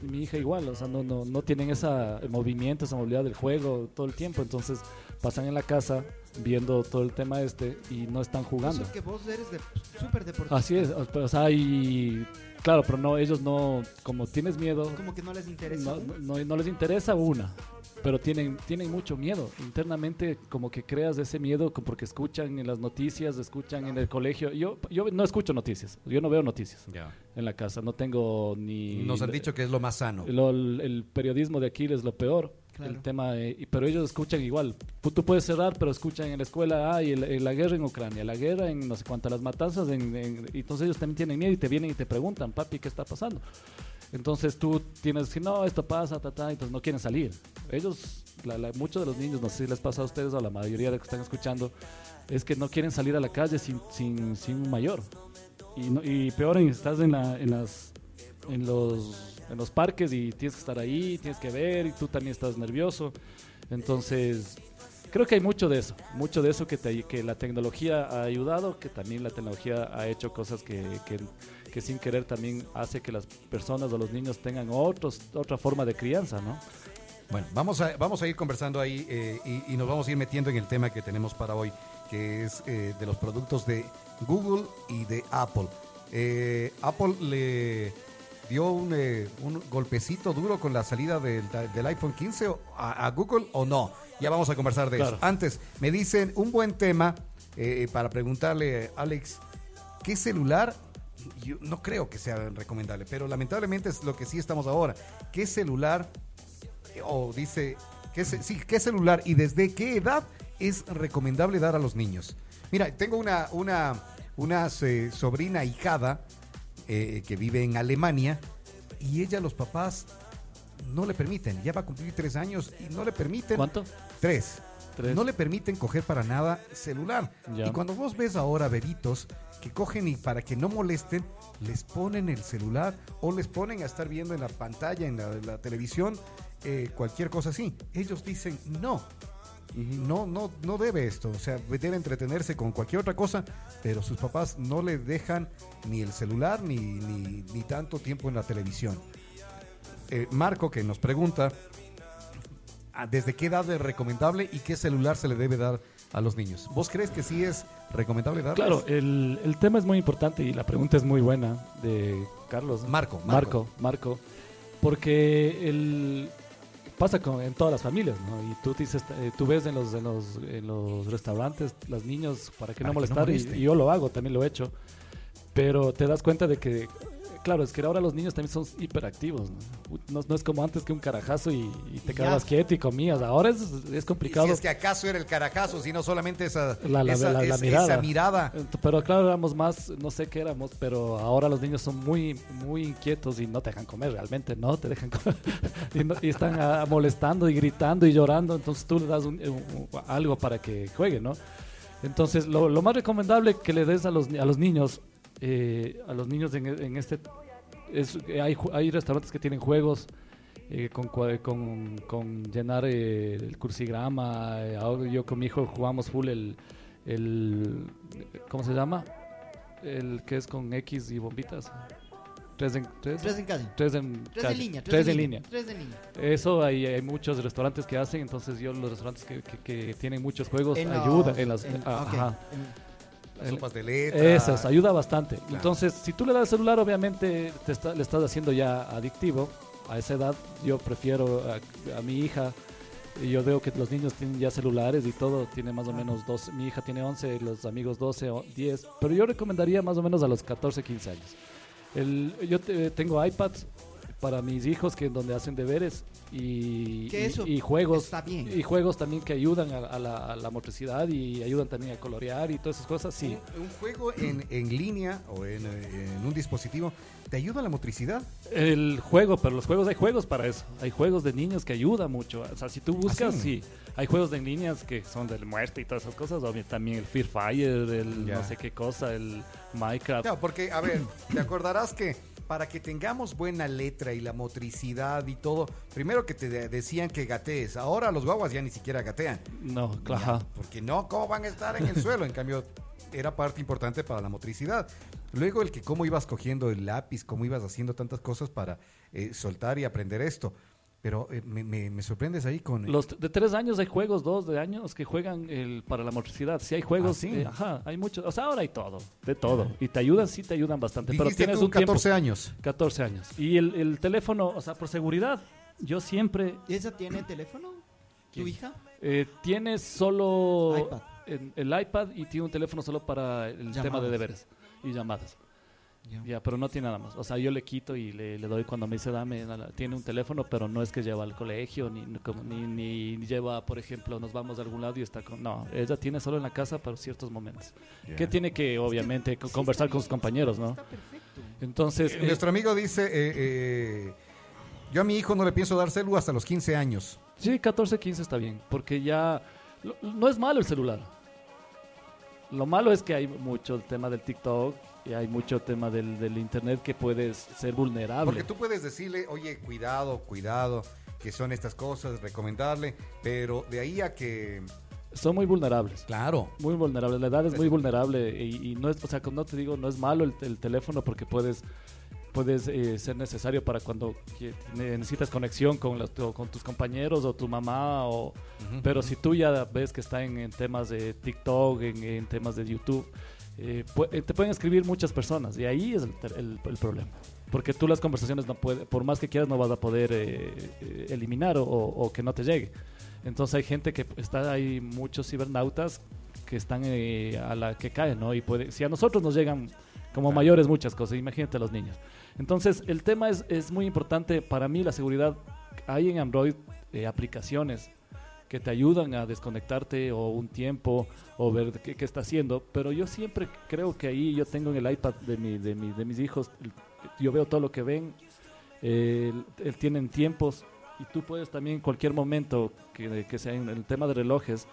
Mi hija igual, o sea, no, no, no tienen ese movimiento, esa movilidad del juego todo el tiempo, entonces pasan en la casa viendo todo el tema este y no están jugando. Eso que vos eres de súper deportista. Así es, o o sea, y claro, pero no, ellos no, como tienes miedo, Como que no les interesa. no, no- no les interesa una, pero tienen, tienen mucho miedo. Internamente como que creas ese miedo porque escuchan en las noticias, escuchan en el colegio. Yo, yo no escucho noticias, yo no veo noticias en la casa, no tengo ni... Nos han dicho que es lo más sano. lo- el, el periodismo de aquí es lo peor. El tema, y- pero ellos escuchan igual. Tú, puedes cerrar, pero escuchan en la escuela, ah, y la guerra en Ucrania, la guerra en no sé cuántas, las matanzas, en, y entonces ellos también tienen miedo y te vienen y te preguntan, papi, ¿qué está pasando? Entonces tú tienes que no, esto pasa, ta, ta, entonces no quieren salir. Ellos, la- la- muchos de los niños, no sé si les pasa a ustedes o a la mayoría de los que están escuchando, es que no quieren salir a la calle sin, sin, sin un mayor. Y, no- y peor, estás en, la, en, las, en, los, en los parques y tienes que estar ahí, tienes que ver y tú también estás nervioso. Entonces, creo que hay mucho de eso, mucho de eso que, te- que la tecnología ha ayudado, que también la tecnología ha hecho cosas que, que, que sin querer también hace que las personas o los niños tengan otros, otra forma de crianza, ¿no? Bueno, vamos a, vamos a ir conversando ahí eh, y, y nos vamos a ir metiendo en el tema que tenemos para hoy, que es eh, de los productos de Google y de Apple. Eh, Apple le dio un, eh, un golpecito duro con la salida del, del iPhone 15 o- a, a Google o no. Ya vamos a conversar de Claro. eso. Antes, me dicen un buen tema eh, para preguntarle, Alex, ¿qué celular? Yo no creo que sea recomendable, pero lamentablemente es lo que sí estamos ahora. ¿Qué celular o dice, ¿qué, sí, ¿qué celular y desde qué edad es recomendable dar a los niños? Mira, tengo una, una, una eh, sobrina hijada eh, que vive en Alemania y ella, los papás, no le permiten. Ya va a cumplir tres años y no le permiten. ¿Cuánto? Tres. Tres. No le permiten coger para nada celular. Ya. Y cuando vos ves ahora bebitos que cogen y para que no molesten, les ponen el celular o les ponen a estar viendo en la pantalla, en la, en la televisión, eh, cualquier cosa así. Ellos dicen no. No, no, no debe esto, o sea, debe entretenerse con cualquier otra cosa, pero sus papás no le dejan ni el celular ni, ni, ni tanto tiempo en la televisión. Eh, Marco, que nos pregunta, ah, ¿desde qué edad es recomendable y qué celular se le debe dar a los niños? ¿Vos crees que sí es recomendable darles? Claro, el, el tema es muy importante y la pregunta es muy buena de Carlos. Marco, Marco. Marco, Marco. Porque el, pasa con, en todas las familias, ¿no? Y tú dices, eh, tú ves en los, en los, en los restaurantes los niños para que Para no que no molestar y- y, yo lo hago, también lo he hecho. Pero te das cuenta de que, claro, es que ahora los niños también son hiperactivos, ¿no? No, no es como antes que un carajazo y, y te quedabas quieto y comías. Ahora es, es Y complicado. si es que acaso era el carajazo, sino solamente esa, La- la- esa, la- la es- mirada. esa mirada. Ent- Pero claro, éramos más, no sé qué éramos, pero ahora los niños son muy, muy inquietos y no te dejan comer realmente, no te dejan comer. y, no- y están molestando y gritando y llorando, entonces tú le das un- un- algo para que juegue, ¿no? Entonces, lo, lo más recomendable que le des a los, a los niños, eh, a los niños en, en este, es, hay, hay restaurantes que tienen juegos eh, con, con, con llenar eh, el cursigrama. eh, ahora yo con mi hijo jugamos full el, el ¿cómo se llama? El que es con X y bombitas. Tres en, tres, Tres en casa. tres en Tres calle. en línea. Tres en línea. Tres en línea. Eso hay, hay muchos restaurantes que hacen, entonces yo los restaurantes que, que- que tienen muchos juegos ayuda en las ajá. Las El- sopas de letra. Eso, es, ayuda bastante. Entonces, si tú le das el celular, obviamente te está- le estás haciendo ya adictivo. A esa edad, yo prefiero a, a mi hija. y Yo veo que los niños tienen ya celulares y todo, tiene más o menos 12. Mi hija tiene 11, los amigos 12 o 10. Pero yo recomendaría más o menos a los 14, 15 años. El, yo te- tengo iPads para mis hijos que donde hacen deberes y, Que y- eso y juegos está bien. y juegos también que ayudan a, a la, a la motricidad y ayudan también a colorear y todas esas cosas sí Un, un juego en, en línea o en, en un dispositivo te ayuda a la motricidad. El juego, pero los juegos, hay juegos para eso. Hay juegos de niños que ayudan mucho. O sea, si tú buscas, ¿Ah, sí? sí. Hay juegos de líneas que son del muerte y todas esas cosas. Obvio, también el Fear Fire, el Ya. no sé qué cosa, el Minecraft. No, porque, a ver, te acordarás que para que tengamos buena letra y la motricidad y todo, primero que te de- decían que gatees. Ahora los guaguas ya ni siquiera gatean. No, Ya, claro. Porque no, ¿cómo van a estar en el suelo? En cambio, era parte importante para la motricidad. Luego el que cómo ibas cogiendo el lápiz, cómo ibas haciendo tantas cosas para eh, soltar y aprender esto. Pero eh, me, me- me sorprendes ahí con... Los de tres años hay juegos, dos de años que juegan el, para la motricidad. Si hay juegos, ¿Ah, sí? eh, ajá, hay muchos. O sea, ahora hay todo, de todo. Y te ayudan, sí te ayudan bastante. Pero tienes tú un tiempo. 14 años. 14 años. Y el, el teléfono, o sea, por seguridad, yo siempre ¿Y esa tiene teléfono? ¿Tu hija? Eh, tiene solo iPad. en- el iPad y tiene un teléfono solo para el tema de deberes y llamadas. Ya, pero no tiene nada más. O sea, yo le quito y le, le doy cuando me dice dame. nada, Tiene un teléfono, pero no es que lleva al colegio, ni, ni, como- ni, ni lleva, por ejemplo, nos vamos a algún lado y está con. No, ella tiene solo en la casa para ciertos momentos. Que tiene que, obviamente, co- conversar con sus compañeros, ¿no? Está perfecto. Entonces, Eh, eh, Nuestro amigo dice, eh, eh, yo a mi hijo no le pienso dar celu hasta los 15 años. Sí, 14, 15 está bien, porque ya lo- no es malo el celular. Lo malo es que hay mucho el tema del TikTok y hay mucho tema del, del internet que puedes ser vulnerable. Porque tú puedes decirle, oye, cuidado, cuidado, que son estas cosas, recomendarle, pero de ahí a que... Son muy vulnerables. Claro. Muy vulnerables, la edad es muy vulnerable y, y no es, o sea, no te digo, no es malo el, el teléfono porque puedes, puedes eh, ser necesario para cuando necesitas conexión con, o con tus compañeros o tu mamá, o, pero si tú ya ves que está en, en temas de TikTok, en, en temas de YouTube, eh, eh, te pueden escribir muchas personas y ahí es el, el- el problema. Porque tú las conversaciones no puedes, por más que quieras, no vas a poder eh, eh, eliminar o, o que no te llegue. Entonces hay gente que está hay muchos cibernautas que están eh, a la que caen, ¿no? Y puede, si a nosotros nos llegan como mayores muchas cosas, imagínate a los niños. Entonces el tema es, es muy importante para mí la seguridad. Hay en Android eh, aplicaciones que te ayudan a desconectarte o un tiempo o ver qué, qué está haciendo, pero yo siempre creo que ahí yo tengo en el iPad de, mi, de, mi- de mis hijos, yo veo todo lo que ven, eh, tienen tiempos. Y tú puedes también en cualquier momento que, que sea en el tema de relojes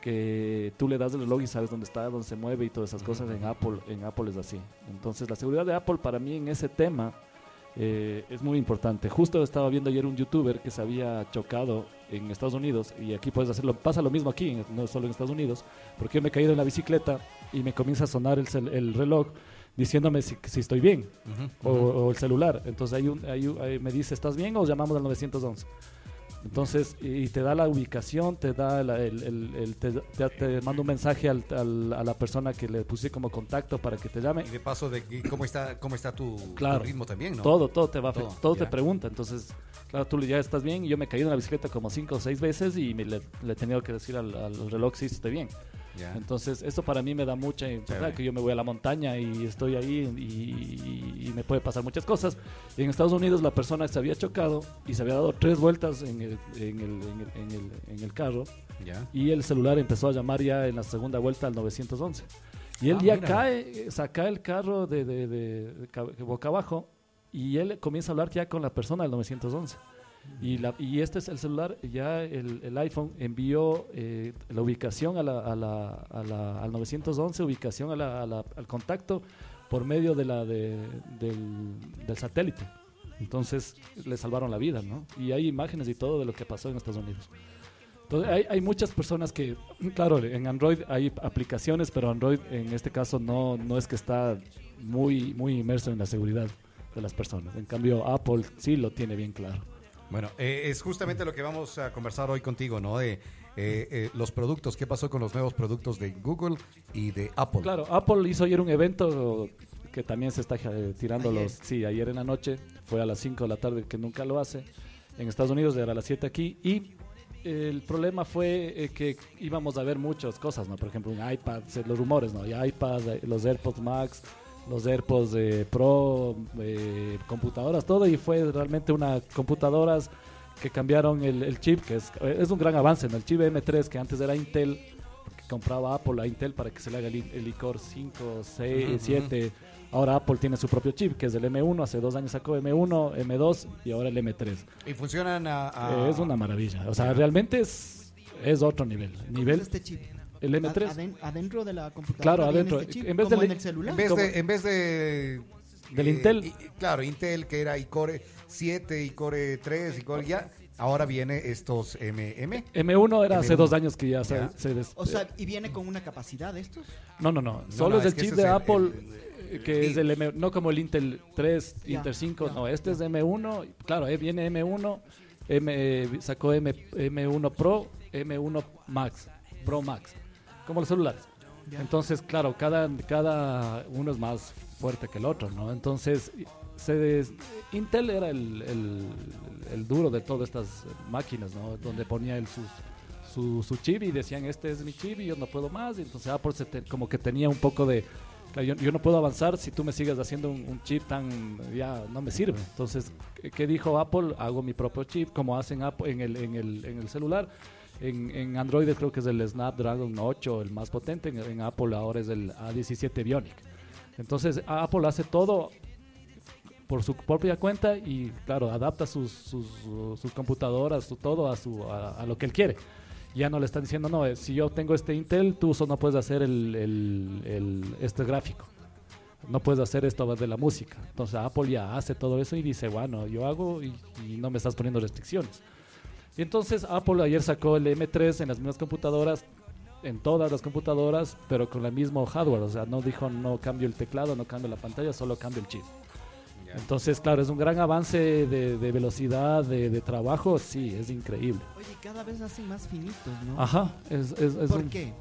que tú le das el reloj y sabes dónde está, dónde se mueve y todas esas cosas en Apple, en Apple es así. Entonces la seguridad de Apple para mí en ese tema eh, es muy importante. Justo estaba viendo ayer un youtuber que se había chocado en Estados Unidos y aquí puedes hacerlo, pasa lo mismo aquí, no solo en Estados Unidos, porque yo me he caído en la bicicleta y me comienza a sonar el, cel- el reloj diciéndome si, si estoy bien o, o el celular. Entonces hay un, un- ahí me dice, ¿estás bien o llamamos al 911? Entonces, y te da la ubicación, te da la- el, el- el- te, te- te manda un mensaje al- al- a la persona que le puse como contacto para que te llame. Y de paso de cómo está cómo está tu, ritmo también, ¿no? Todo, todo te va, Todo, todo, te pregunta. Entonces, claro, tú ya estás bien. y Yo me he caído en la bicicleta como cinco o seis veces y me le, le he tenido que decir al, al reloj si estoy bien. Entonces, esto para mí me da mucha importancia, Chévere. que yo me voy a la montaña y estoy ahí y, y- y me puede pasar muchas cosas. Y en Estados Unidos la persona se había chocado y se había dado tres vueltas en el, en el, en el, en carro y el celular empezó a llamar ya en la segunda vuelta al 911. Y él Ah, ya mira. cae, saca el carro de, de- de- de ca- boca abajo y él comienza a hablar ya con la persona del 911. Y, la, y este es el celular, ya el, iPhone envió eh, la ubicación a la, a la, a al 911, ubicación a al contacto por medio de la, de- del, del satélite. Entonces le salvaron la vida, ¿no? Y hay imágenes y todo de lo que pasó en Estados Unidos. Entonces, hay, hay muchas personas que, claro, en Android hay aplicaciones, pero Android en este caso no, no es que está muy, muy inmerso en la seguridad. de las personas. En cambio, Apple sí lo tiene bien claro. Bueno, eh, es justamente lo que vamos a conversar hoy contigo, ¿no? De eh, eh, los productos, qué pasó con los nuevos productos de Google y de Apple. Claro, Apple hizo ayer un evento que también se está eh, tirando Ayer. los... Sí, ayer en la noche, fue a las 5 de la tarde, que nunca lo hace. En Estados Unidos era a las 7 aquí. Y el problema fue eh, que íbamos a ver muchas cosas, ¿no? Por ejemplo, un iPad, los rumores, ¿no? Y iPad, eh, los AirPods Max, los AirPods eh, Pro, eh, computadoras, todo. Y fue realmente una computadoras que cambiaron el, el chip, que es, es un gran avance, ¿no? El chip M3, que antes era Intel, que compraba Apple a Intel para que se le haga el, el iCore 5, 6, Ujú, 7. Ahora Apple tiene su propio chip, que es el M1. Hace dos años sacó M1, M2 y ahora el M3. Y funcionan a... a- Eh, Es una maravilla. O sea, realmente es, es otro nivel. Nivel este chip? El M3. Aden- adentro de la computadora. Claro, adentro. este chip, En vez como del- en el celular. En vez ¿Cómo? de... En vez de Del Intel. y- claro, Intel, que era iCore 7, iCore 3, iCore ya. Ahora viene estos MM. M1 era hace M1. dos años que ya se, Ya. se des- O sea, y viene con una capacidad de estos. no, no, no. Solo no, es es el chip de el- Apple, el- eh, que es el M, no como el Intel 3, Ya, Intel 5. ya, no, este es M1. Claro, eh, viene M1, M, eh, sacó M, M1 Pro, M1 Max, Pro Max, como los celulares. Ya. Entonces, claro, cada, cada uno es más fuerte que el otro, ¿no? Entonces, se des- Intel era el, el- el duro de todas estas máquinas, ¿no? Donde ponía el, sus- su, su chip y decían, este es mi chip y yo no puedo más. Y entonces Apple se te- como que tenía un poco de... Yo, yo no puedo avanzar si tú me sigues haciendo un, un chip tan... Ya no me sirve. Entonces, ¿qué, qué dijo Apple? Hago mi propio chip, como hacen Apple en el, en el, en el celular. En, Android creo que es el Snapdragon 8, el más potente. En, Apple ahora es el A17 Bionic. Entonces Apple hace todo por su propia cuenta y claro, adapta sus, sus, computadoras, su todo a, su, a, lo que él quiere. Ya no le están diciendo, no, eh, si yo tengo este Intel, tú solo no puedes hacer el, este gráfico. No puedes hacer esto de la música. Entonces Apple ya hace todo eso y dice, bueno, yo hago y no me estás poniendo restricciones. Y entonces Apple ayer sacó el M3 en las mismas computadoras, en todas las computadoras, pero con el mismo hardware. O sea, no dijo no cambio el teclado, no cambio la pantalla, solo cambio el chip. Entonces, claro, es un gran avance de, de velocidad, de, de trabajo, sí, es increíble. Oye, cada vez hacen más finitos, ¿no? Ajá, es, es- es ¿Por un- qué?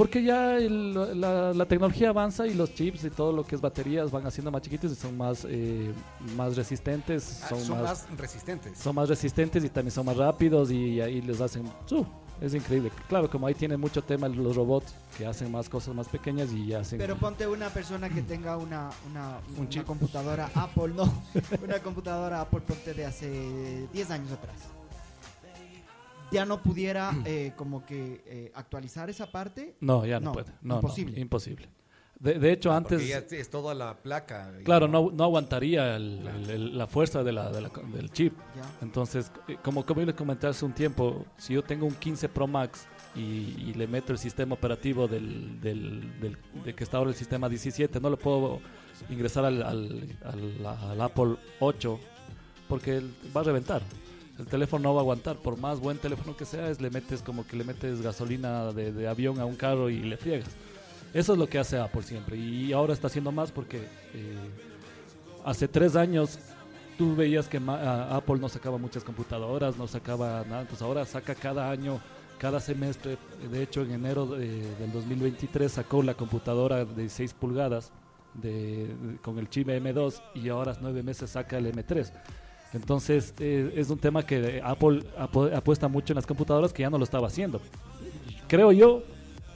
Porque ya el- la, la tecnología avanza y los chips y todo lo que es baterías van haciendo más chiquitos y son más, eh, más resistentes, Ah, son, son más, más resistentes. son más resistentes y también son más rápidos y ahí les hacen... ¡su! es increíble. Claro, como ahí tienen mucho tema los robots que hacen más cosas más pequeñas y hacen... Pero ponte una persona que tenga una, una, Un una computadora Apple, no, una computadora Apple ponte de hace 10 años atrás. Ya no pudiera eh, como que eh, actualizar esa parte. no, ya no, No, puede. No, no, imposible. imposible. De, de hecho, antes... Porque ya es toda la placa. Claro, no, no aguantaría el- el- el- la fuerza de la, de la- del chip. Ya. Entonces, eh, como, como yo les comenté hace un tiempo, si yo tengo un 15 Pro Max y, y le meto el sistema operativo del, del, del- de que está ahora el sistema 17, no lo puedo ingresar al, al, al- al Apple 8 porque él va a reventar. El teléfono no va a aguantar, por más buen teléfono que sea, es, le metes como que le metes gasolina de, avión a un carro y le friegas. Eso es lo que hace Apple siempre. Y ahora está haciendo más porque eh, hace tres años tú veías que Apple no sacaba muchas computadoras, no sacaba nada. Entonces ahora saca cada año, cada semestre. De hecho, en enero de- del 2023 sacó la computadora de 6 pulgadas de, de- con el chip M2 y ahora nueve meses saca el M3. Entonces eh, es un tema que Apple apu- apuesta mucho en las computadoras que ya no lo estaba haciendo. Creo yo,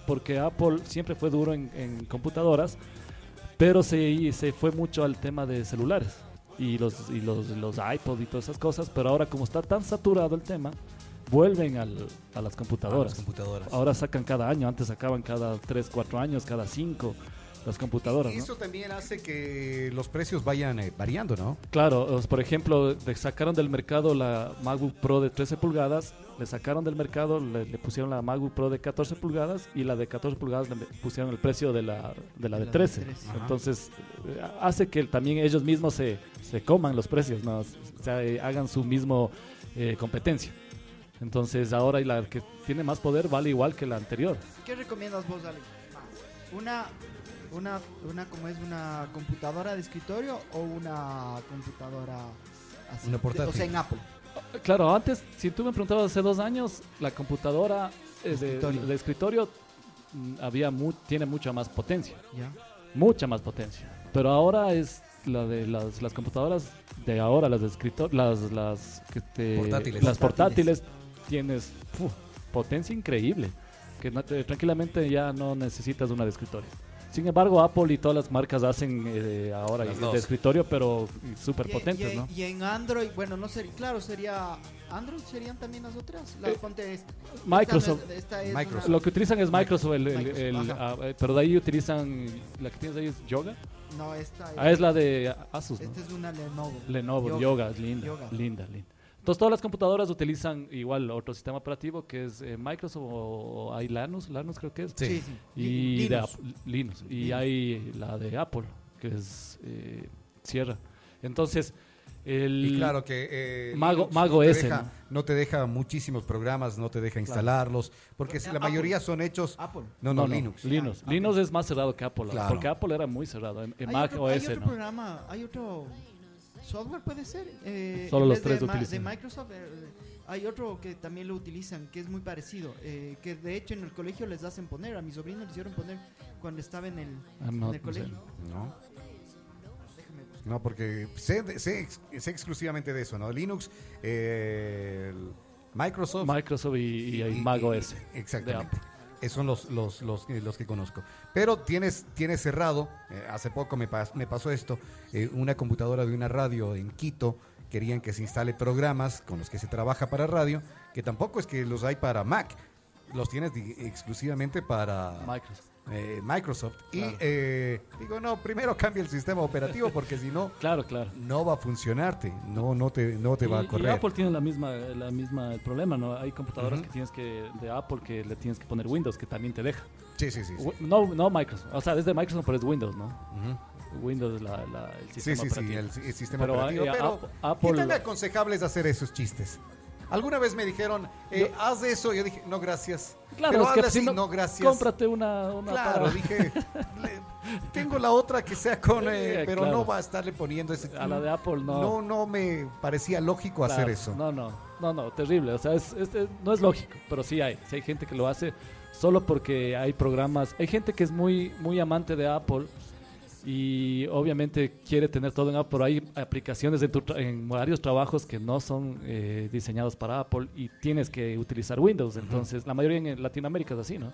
porque Apple siempre fue duro en, en computadoras, pero se, se fue mucho al tema de celulares y los, y los, los iPod y todas esas cosas, pero ahora como está tan saturado el tema, vuelven al- a las a computadoras. las computadoras. Ahora sacan cada año, antes sacaban cada 3, 4 años, cada 5 las computadoras. Y ¿no? eso también hace que los precios vayan eh, variando, ¿no? Claro, por ejemplo, le sacaron del mercado la MacBook Pro de 13 pulgadas, le sacaron del mercado, le, le pusieron la MacBook Pro de 14 pulgadas y la de 14 pulgadas le pusieron el precio de la de, la de La de 13. 13. Ajá. Entonces, eh, hace que también ellos mismos se, se coman los precios, ¿no? O sea, eh, hagan su mismo eh, competencia. Entonces, ahora y la que tiene más poder vale igual que la anterior. ¿Qué recomiendas vos, Ale? Una, Una, una como es una computadora de escritorio o una computadora así. Una de- portátil. o sea, en Apple. Claro, antes, si tú me preguntabas hace dos años, la computadora eh, de Escritorio. de escritorio, mm, había mu- tiene mucha más potencia, Ya. mucha más potencia. Pero ahora es la de las, las computadoras de ahora, las de escritorio, las, las, que te- Portátiles. las portátiles, tienes potencia increíble, que no te- tranquilamente ya no necesitas una de escritorio. Sin embargo, Apple y todas las marcas hacen eh, ahora Las de dos. escritorio, pero súper potentes, y, ¿no? y en Android, bueno, no sería, claro, sería Android serían también las otras. La, Eh, ponte esta. Microsoft. Esta, es- esta es Microsoft. una- Lo que utilizan es Microsoft, el, el- Microsoft, el- ajá. ah, eh, pero de ahí utilizan, la que tienes ahí es Yoga. no, esta es, Ah, es la de Asus, ¿no? esta es una Lenovo. Lenovo, Yoga. Yoga, es linda, Yoga. linda, linda. Entonces todas las computadoras utilizan igual otro sistema operativo que es eh, Microsoft o, o hay Linux, Linux creo que es. Sí. Sí. Y de Linux. Y Linux. hay la de Apple, que es eh, Sierra. Entonces, el... Y claro que eh, Mago- Mago no te S, deja, ¿no? no te deja muchísimos programas, no te deja instalarlos, porque si la Apple. mayoría son hechos. Apple. No, no, Linux. Linux. Ah, Linux es más cerrado que Apple, Claro. porque Apple era muy cerrado. En, en Hay Mac otro, hay OS, otro ¿no? programa, hay otro software, puede ser. eh, Solo los tres de, utilizan. de Microsoft, eh, hay otro que también lo utilizan, que es muy parecido. eh, que de hecho en el colegio les hacen poner. A mi sobrino le hicieron poner cuando estaba en el, Ah, no, en el colegio. No, Déjame buscar. no, porque sé, de- sé, ex- sé exclusivamente de eso, ¿no? Linux, eh, Microsoft. Microsoft y, y, hay y- Mac y- OS. Exactamente. Son los, los, los, los que conozco. Pero tienes, tienes cerrado, eh, hace poco me, pas- me pasó esto, eh, una computadora de una radio en Quito, querían que se instale programas con los que se trabaja para radio, que tampoco es que los hay para Mac, los tienes exclusivamente para Microsoft. Eh, Microsoft. Y eh, digo, no, primero cambia el sistema operativo porque si no, Claro, claro. no va a funcionarte, no, no, te, no te va a correr. Y Apple tiene la misma, la misma el problema, ¿no? Hay computadoras que tienes que de Apple que le tienes que poner Windows, que también te deja. Sí, sí, sí. sí. No, no Microsoft, o sea, es de Microsoft, pero es Windows, ¿no? Ujú. Windows es la, la- el Sí, sistema sí, sí, operativo. el, el sistema Pero, operativo. eh, pero, Ap- ¿qué Apple- tan aconsejable es hacer esos chistes? Alguna vez me dijeron, eh, haz eso. Yo dije, no, gracias. Claro, pero es que si no, no, gracias. Cómprate una, una Claro, para- dije, le- tengo la otra que sea con, eh, pero claro. no va a estarle poniendo ese. A la de Apple no. No, no me parecía lógico hacer eso. No, no, no, no, terrible. O sea, es, es- es- no es lógico, pero sí hay. Sí hay gente que lo hace solo porque hay programas. Hay gente que es muy, muy amante de Apple y obviamente quiere tener todo en Apple, pero hay aplicaciones en, tu tra- en varios trabajos que no son eh, diseñados para Apple y tienes que utilizar Windows. Entonces, la mayoría en Latinoamérica es así, ¿no?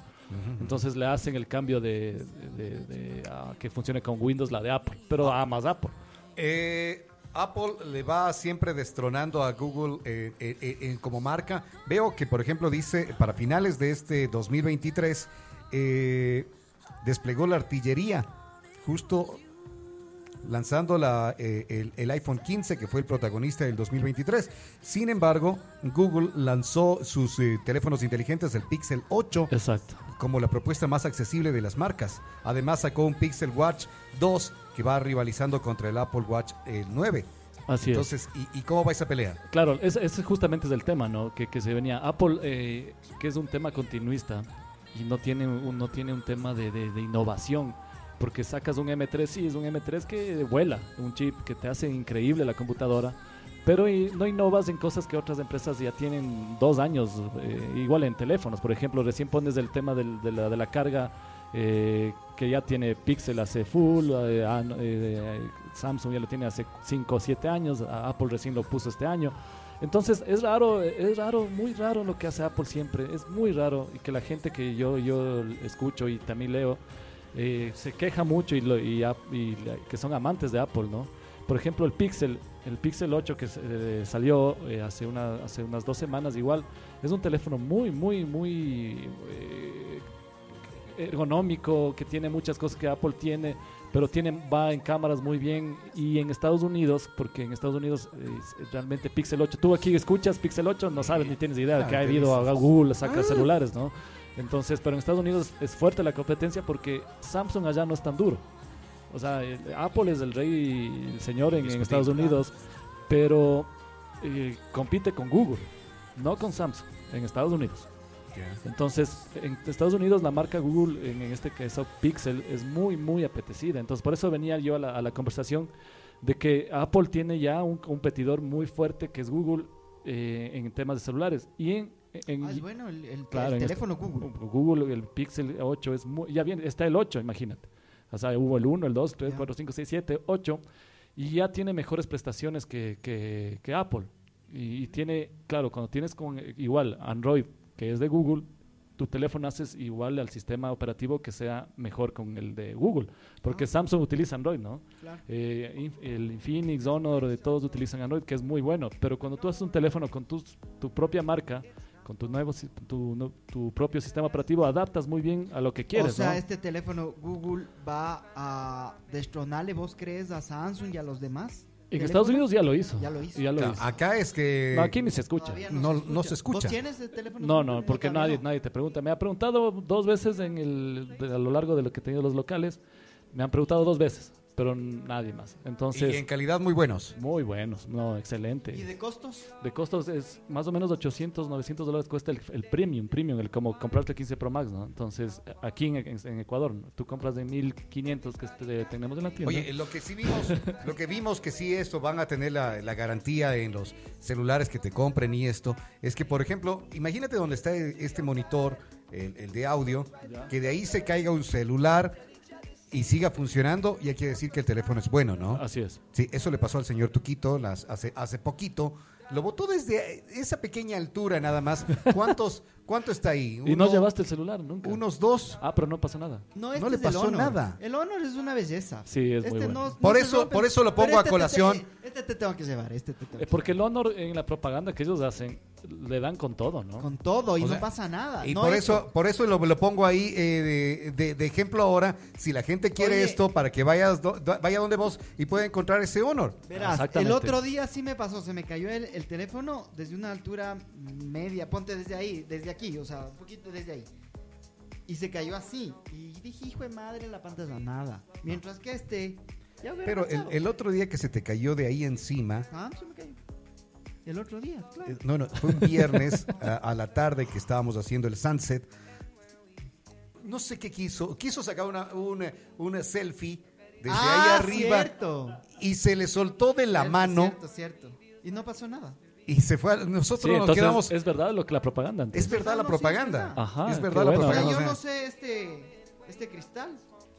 Entonces le hacen el cambio de, de- de- a que funcione con Windows, la de Apple, pero amas Apple. Eh, Apple le va siempre destronando a Google eh, eh, eh, eh, como marca. Veo que, por ejemplo, dice para finales de este 2023 eh, desplegó la artillería justo lanzando la, eh, el, el iPhone 15, que fue el protagonista del 2023. Sin embargo, Google lanzó sus eh, teléfonos inteligentes, el Pixel 8, Exacto. como la propuesta más accesible de las marcas. Además sacó un Pixel Watch 2 que va rivalizando contra el Apple Watch eh, 9. Así es. Entonces, ¿y, y cómo va esa pelea? Claro, ese, ese justamente es el tema, ¿no? Que, que se venía. Apple, eh, que es un tema continuista y no tiene un, no tiene un tema de, de- de innovación. Porque sacas un M3, sí, es un M3 que vuela, un chip que te hace increíble la computadora, pero no innovas en cosas que otras empresas ya tienen dos años, eh, igual en teléfonos. Por ejemplo, recién pones el tema del- de, la, de la carga eh, que ya tiene Pixel hace full, eh, ah, eh, Samsung ya lo tiene hace 5 o 7 años, Apple recién lo puso este año. Entonces es raro, es raro, muy raro lo que hace Apple siempre, es muy raro y que la gente que yo, yo escucho y también leo eh, se queja mucho y, lo- y y que son amantes de Apple, ¿no? Por ejemplo, el Pixel, el Pixel 8 que eh, salió eh, hace, una, hace unas dos semanas igual, es un teléfono muy, muy, muy eh, ergonómico, que tiene muchas cosas que Apple tiene, pero tiene, va en cámaras muy bien y en Estados Unidos, porque en Estados Unidos eh, realmente Pixel 8, tú aquí escuchas Pixel 8, no sabes ni tienes idea de Ah, que ha ido a. Google, saca celulares, ¿no? Entonces, pero en Estados Unidos es fuerte la competencia porque Samsung allá no es tan duro. O sea, Apple es el rey, el señor en, en Estados Unidos, pero eh, compite con Google, no con Samsung, en Estados Unidos. Entonces, en Estados Unidos la marca Google, en, en este caso Pixel, es muy, muy apetecida. Entonces, por eso venía yo a la, a la conversación de que Apple tiene ya un competidor muy fuerte que es Google eh, en temas de celulares. Y en, en- Ah, es bueno el, el- Claro, el en teléfono este- Google. Google, el Pixel 8 es muy, ya bien, está el 8, imagínate. O sea, hubo el 1, el 2, 3, Ya. 4, 5, 6, 7, 8 y ya tiene mejores prestaciones que, que, que Apple. Y, y tiene, claro, cuando tienes con igual Android, que es de Google, tu teléfono haces igual al sistema operativo que sea mejor con el de Google, porque Ah. Samsung utiliza Android, ¿no? Claro. Eh, Inf- el Infinix, Honor, de todos utilizan Android, que es muy bueno. Pero cuando tú haces un teléfono con tus- tu propia marca, con tu nuevo si- tu, no- tu propio sistema operativo, adaptas muy bien a lo que quieres. o sea, ¿no? este teléfono Google va a destronarle, ¿vos crees, a Samsung y a los demás? en Estados? Unidos ya lo hizo. Ya lo hizo. Ya lo Acá- hizo. Acá es que... No, aquí ni se escucha. No- no se escucha. ¿Vos tienes el teléfono? No, Google? no, porque nadie, no. nadie te pregunta. Me ha preguntado dos veces en el, de- a lo largo de lo que he tenido los locales. Me han preguntado dos veces, pero nadie más. y Entonces, en calidad muy buenos. muy buenos. No, excelente. ¿Y de costos? De costos es más o menos 800, 900 dólares cuesta el, el premium, premium, el como comprarte el 15 Pro Max, ¿no? Entonces, aquí en, en- en Ecuador, ¿no? tú compras de 1500 que este- tenemos en la tienda. Oye, lo que sí vimos, lo que vimos que sí esto van a tener la, la garantía en los celulares que te compren y esto, es que por ejemplo, imagínate donde está este monitor, el, el de audio, Ya. que de ahí se caiga un celular y siga funcionando, ya quiere decir que el teléfono es bueno, ¿no? Así es. Sí, eso le pasó al señor Tuquito las, hace, hace poquito. Lo botó desde esa pequeña altura nada más. ¿Cuántos, ¿Cuánto está ahí? y no llevaste el celular nunca. Unos dos. Ah, pero no pasa nada. No, este No le es pasó Honor. nada. El Honor es una belleza. Sí, es muy Este bueno. no- Por se eso- rompe. por eso lo pongo a este te- colación. te- este te tengo que llevar, este te tengo Eh, que Porque el Honor en la propaganda que ellos hacen, le dan con todo, ¿no? Con todo y O no pasa nada. Y No por eso, por eso lo, lo pongo ahí eh, de, de- de ejemplo ahora. Si la gente quiere Oye. esto, para que vayas do- do- vaya donde vos y pueda encontrar ese honor. Verás, el otro día sí me pasó, se me cayó el, el teléfono desde una altura media, ponte desde ahí, desde aquí, o sea, un poquito desde ahí. Y se cayó así. Y dije, hijo de madre, la pantalla nada. Mientras que este, ya Pero el, el otro día que se te cayó de ahí encima, Ah, se me cayó. El otro día, claro. eh, no, no, fue un viernes a, a la tarde que estábamos haciendo el sunset. No sé qué quiso, quiso sacar una, una, una selfie desde ah, ahí arriba Cierto. y se le soltó de la Cierto, mano Cierto, cierto. Y no pasó nada. Y se fue. a- nosotros Sí, nos entonces quedamos. es verdad lo que la propaganda. Es entonces. verdad la No, no, sí, es propaganda. verdad. Ajá, es verdad la bueno. O sea, propaganda. yo no sé este, este cristal,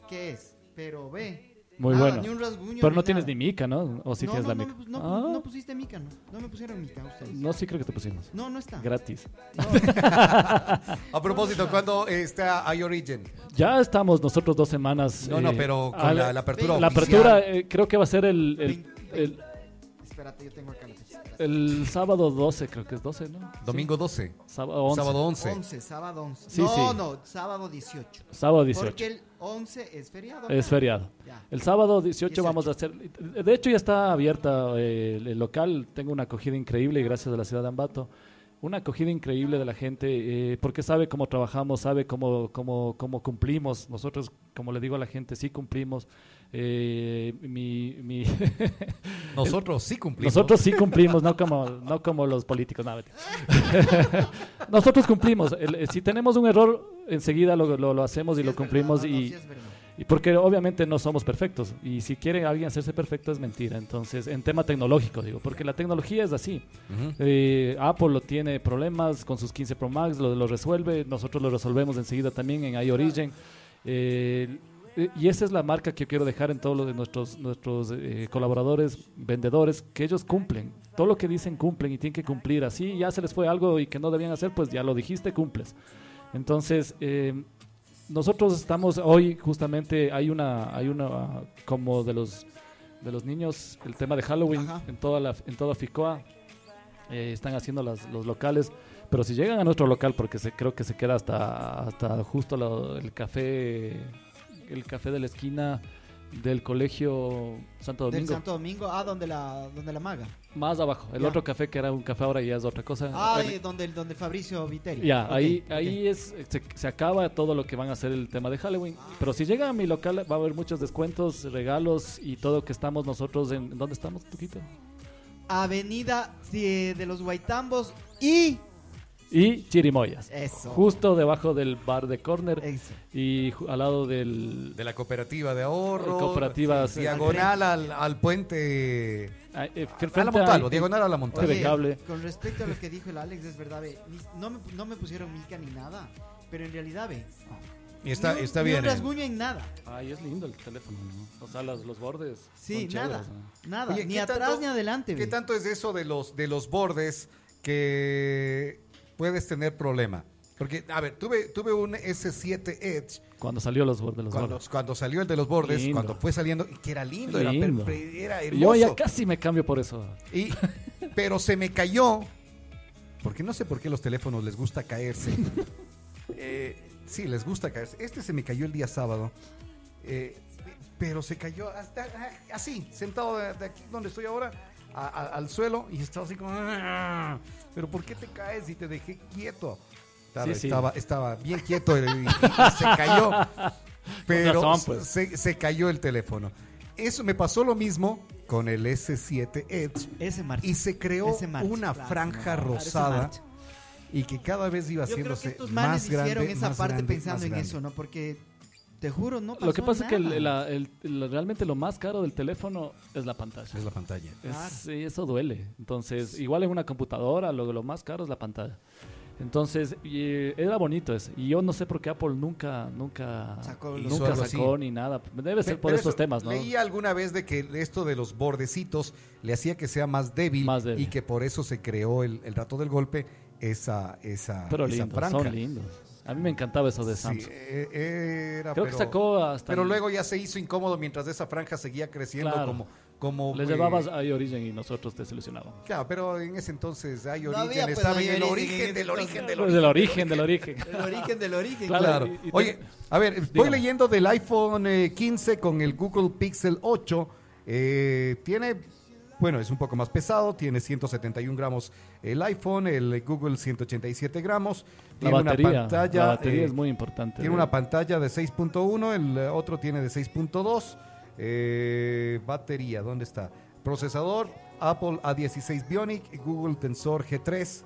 ¿qué es? Pero ve. Muy nada, bueno. Ni un rasguño. Pero ni no tienes nada. ni mica, ¿no? O sí no, tienes no, la no, mica. no, ah, no pusiste mica, no. No me pusieron mica ustedes. no, sí creo que te pusimos. No, no está. Gratis. No. A propósito, ¿cuándo está iOrigin? Ya estamos nosotros dos semanas. No, no, eh, pero con la, la apertura La oficial. apertura eh, creo que va a ser el, el, Veinte- el, Espérate, yo tengo acá la. El sábado 12, creo que es 12, ¿no? Domingo 12, Sí. Sábado 11. sábado 11. 11, sábado 11. Sí, no, sí. no, sábado 18. Sábado 18. Porque el 11 es feriado. Es feriado. Ya. El sábado 18, 18. vamos a hacer. De hecho, ya está abierta eh, el, el local. Tengo una acogida increíble gracias a la ciudad de Ambato. Una acogida increíble de la gente eh, porque sabe cómo trabajamos, sabe cómo, cómo, cómo cumplimos. Nosotros, como le digo a la gente, sí cumplimos. Eh, mi, mi Nosotros sí cumplimos. Nosotros sí cumplimos, no como, no como los políticos. no. Nosotros cumplimos. El- eh, si tenemos un error, enseguida lo, lo- lo hacemos y Sí lo cumplimos. verdad, no, no, y, sí es verdad. Y porque obviamente no somos perfectos. Y si quiere alguien hacerse perfecto es mentira. Entonces, en tema tecnológico, digo, porque la tecnología es así. Ujú. Eh, Apple lo tiene problemas con sus 15 Pro Max, lo, lo resuelve. Nosotros lo resolvemos enseguida también en iOrigin. Eh, y esa es la marca que quiero dejar en todos los de nuestros, nuestros eh, colaboradores, vendedores, que ellos cumplen. Todo lo que dicen cumplen y tienen que cumplir. Así ya se les fue algo y que no debían hacer, pues ya lo dijiste, cumples. Entonces, eh, nosotros estamos hoy justamente hay una hay una como de los de los niños el tema de Halloween Ajá. en toda la en toda Ficoa eh, están haciendo las- los locales pero si llegan a nuestro local porque se, creo que se queda hasta hasta justo lo- el café el café de la esquina del colegio Santo Del Domingo Santo Domingo, ah, donde la, donde la maga. Más abajo el Ya. otro café que era un café ahora ya es otra cosa Ah, Bueno, eh, donde, donde Fabricio Viteri. ya, ahí, ahí es, se, se acaba todo lo que van a hacer el tema de Halloween. Pero si llega a mi local va a haber muchos descuentos, regalos y todo que estamos nosotros en... ¿Dónde estamos, Tuquito? Avenida de, de los Guaitambos y y Chirimoyas. Eso. Justo debajo del bar de Corner Eso. y al lado del... De la cooperativa de ahorro. Cooperativa, sí. Diagonal al, al puente. ah, eh, que A la Montalvo, a- diagonal a la Montalvo. Oye, con respecto a lo que dijo el Alex, es verdad, ve, ni- no, me, no me pusieron mica ni nada, pero en realidad, ve, Y está, ni un- está bien. un eh. rasguño en nada. Ay, es lindo el teléfono, ¿no? O sea, los, los bordes. Sí, son nada, chéveres, ¿no? nada, Oye, ni ¿qué atrás tanto- ni adelante, ¿Qué ve. tanto es eso de los, de los bordes que puedes tener problema? Porque, a ver, tuve, tuve un S7 Edge Cuando salió los bordes, los cuando, bordes. cuando salió el de los bordes, Lindo. cuando fue saliendo, y que era lindo, era, Lindo. era Yo hermoso. ya casi me cambio por eso. Y, pero se me cayó, porque no sé por qué los teléfonos les gusta caerse. Eh, sí, les gusta caerse. Este se me cayó el día sábado, eh, pero se cayó hasta ah, así, sentado de aquí donde estoy ahora, a- a- al suelo, y estaba así como... "Ah, Pero ¿por qué te caes y te dejé quieto? Claro, Sí, sí. Estaba, estaba bien quieto y, y- y se cayó. Pero razón, pues. se, se cayó el teléfono. Eso me pasó lo mismo con el S7 Edge Ese marcha. y se creó Ese marcha. una Claro, franja claro, rosada y que cada vez iba Yo creo que haciéndose estos manes más grande, hicieron esa más parte grande, pensando en grande. eso, ¿no? Porque te juro, no pasó Lo que pasa es que nada. el- la- el- el- realmente lo más caro del teléfono es la pantalla. Es la pantalla. Es- Claro. sí, eso duele. Entonces, igual en una computadora, lo, lo más caro es la pantalla. Entonces, y, eh, era bonito ese. Y yo no sé por qué Apple nunca, nunca, Sacó nunca sacó así. ni nada. Debe ser por pero estos eso, temas, ¿no? Leí alguna vez de que esto de los bordecitos le hacía que sea más débil, Más débil. y que por eso se creó el, el rato del golpe esa, esa, Pero esa franja. son lindos. A mí me encantaba eso de Sí, Samsung. eh, era, Creo que sacó hasta... Pero luego ya se hizo incómodo mientras esa franja seguía creciendo Claro. como... como Les eh, llevabas a y nosotros te solucionábamos. Claro, pero en ese entonces hay No origen, pues, estaba en el iOrigen origen en del origen del Pues del origen, del origen. El origen del origen. Claro. Claro. y- y Oye, a ver, voy Dígame. leyendo del iPhone eh, 15 con el Google Pixel 8. eh, tiene, bueno, es un poco más pesado, tiene 171 gramos el iPhone, el Google 187 gramos. La Tiene batería, una pantalla, la batería eh, es muy importante. tiene una pantalla de 6.1, el eh, otro tiene de 6.2. Eh, batería, ¿dónde está? Procesador, Apple A16 Bionic, Google Tensor G3.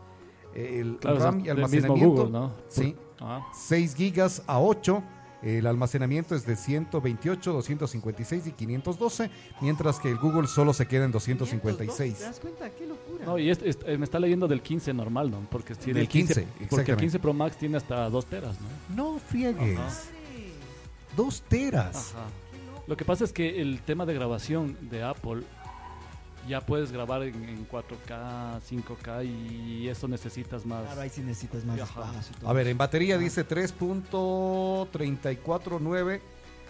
eh, El Claro, RAM y almacenamiento. Google, ¿no? Sí, Ah, 6 gigas a 8. El almacenamiento es de 128, 256 y 512, mientras que el Google solo se queda en 256. ¿Te das cuenta? ¡Qué locura! No, y este- este- me está leyendo del 15 normal, ¿no? Porque tiene Del el 15, 15, porque el exactamente. 15 Pro Max tiene hasta 2 teras, ¿no? No friegues. Ajá. Dos teras. Ajá. Lo que pasa es que el tema de grabación de Apple ya puedes grabar en, en 4K, 5K y eso necesitas más. Claro, ahí sí necesitas más Ajá. espacio. A ver, en batería dice 3.349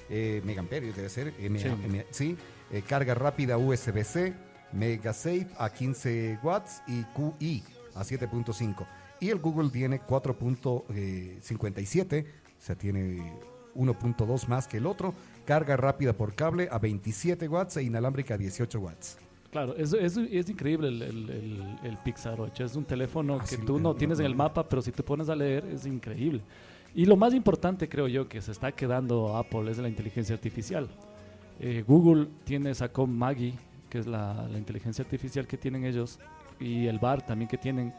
eh, megamperios, debe ser. M- Sí. M- sí. Eh, carga rápida USB-C, MegaSafe a 15 watts y QI a 7.5. Y el Google tiene 4.57, o sea, tiene 1.2 más que el otro. Carga rápida por cable a 27 watts e inalámbrica a 18 watts. Claro, es, es, es increíble el, el, el- el Pixar 8. Es un teléfono Ah, que tú no tienes en el mapa, pero si te pones a leer es increíble. Y lo más importante, creo yo, que se está quedando Apple es la inteligencia artificial. Eh, Google tiene, sacó Maggie, que es la, la inteligencia artificial que tienen ellos, y el BAR también que tienen.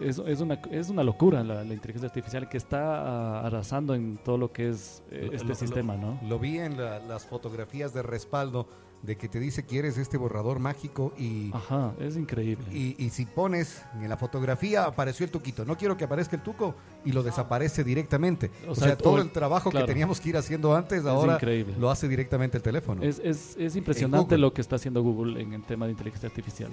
Es, es, una, es una locura la, la inteligencia artificial que está ah, arrasando en todo lo que es eh, Lo- este lo- sistema, ¿no? Lo vi en la- las fotografías de respaldo de que te dice que eres este borrador mágico y, Ajá, es increíble. y, y si pones en la fotografía apareció el tuquito, no quiero que aparezca el tuco y lo desaparece directamente. O, O sea, sea, todo el trabajo claro. que teníamos que ir haciendo antes ahora increíble. lo hace directamente el teléfono. Es, es, es impresionante lo que está haciendo Google en el tema de inteligencia artificial.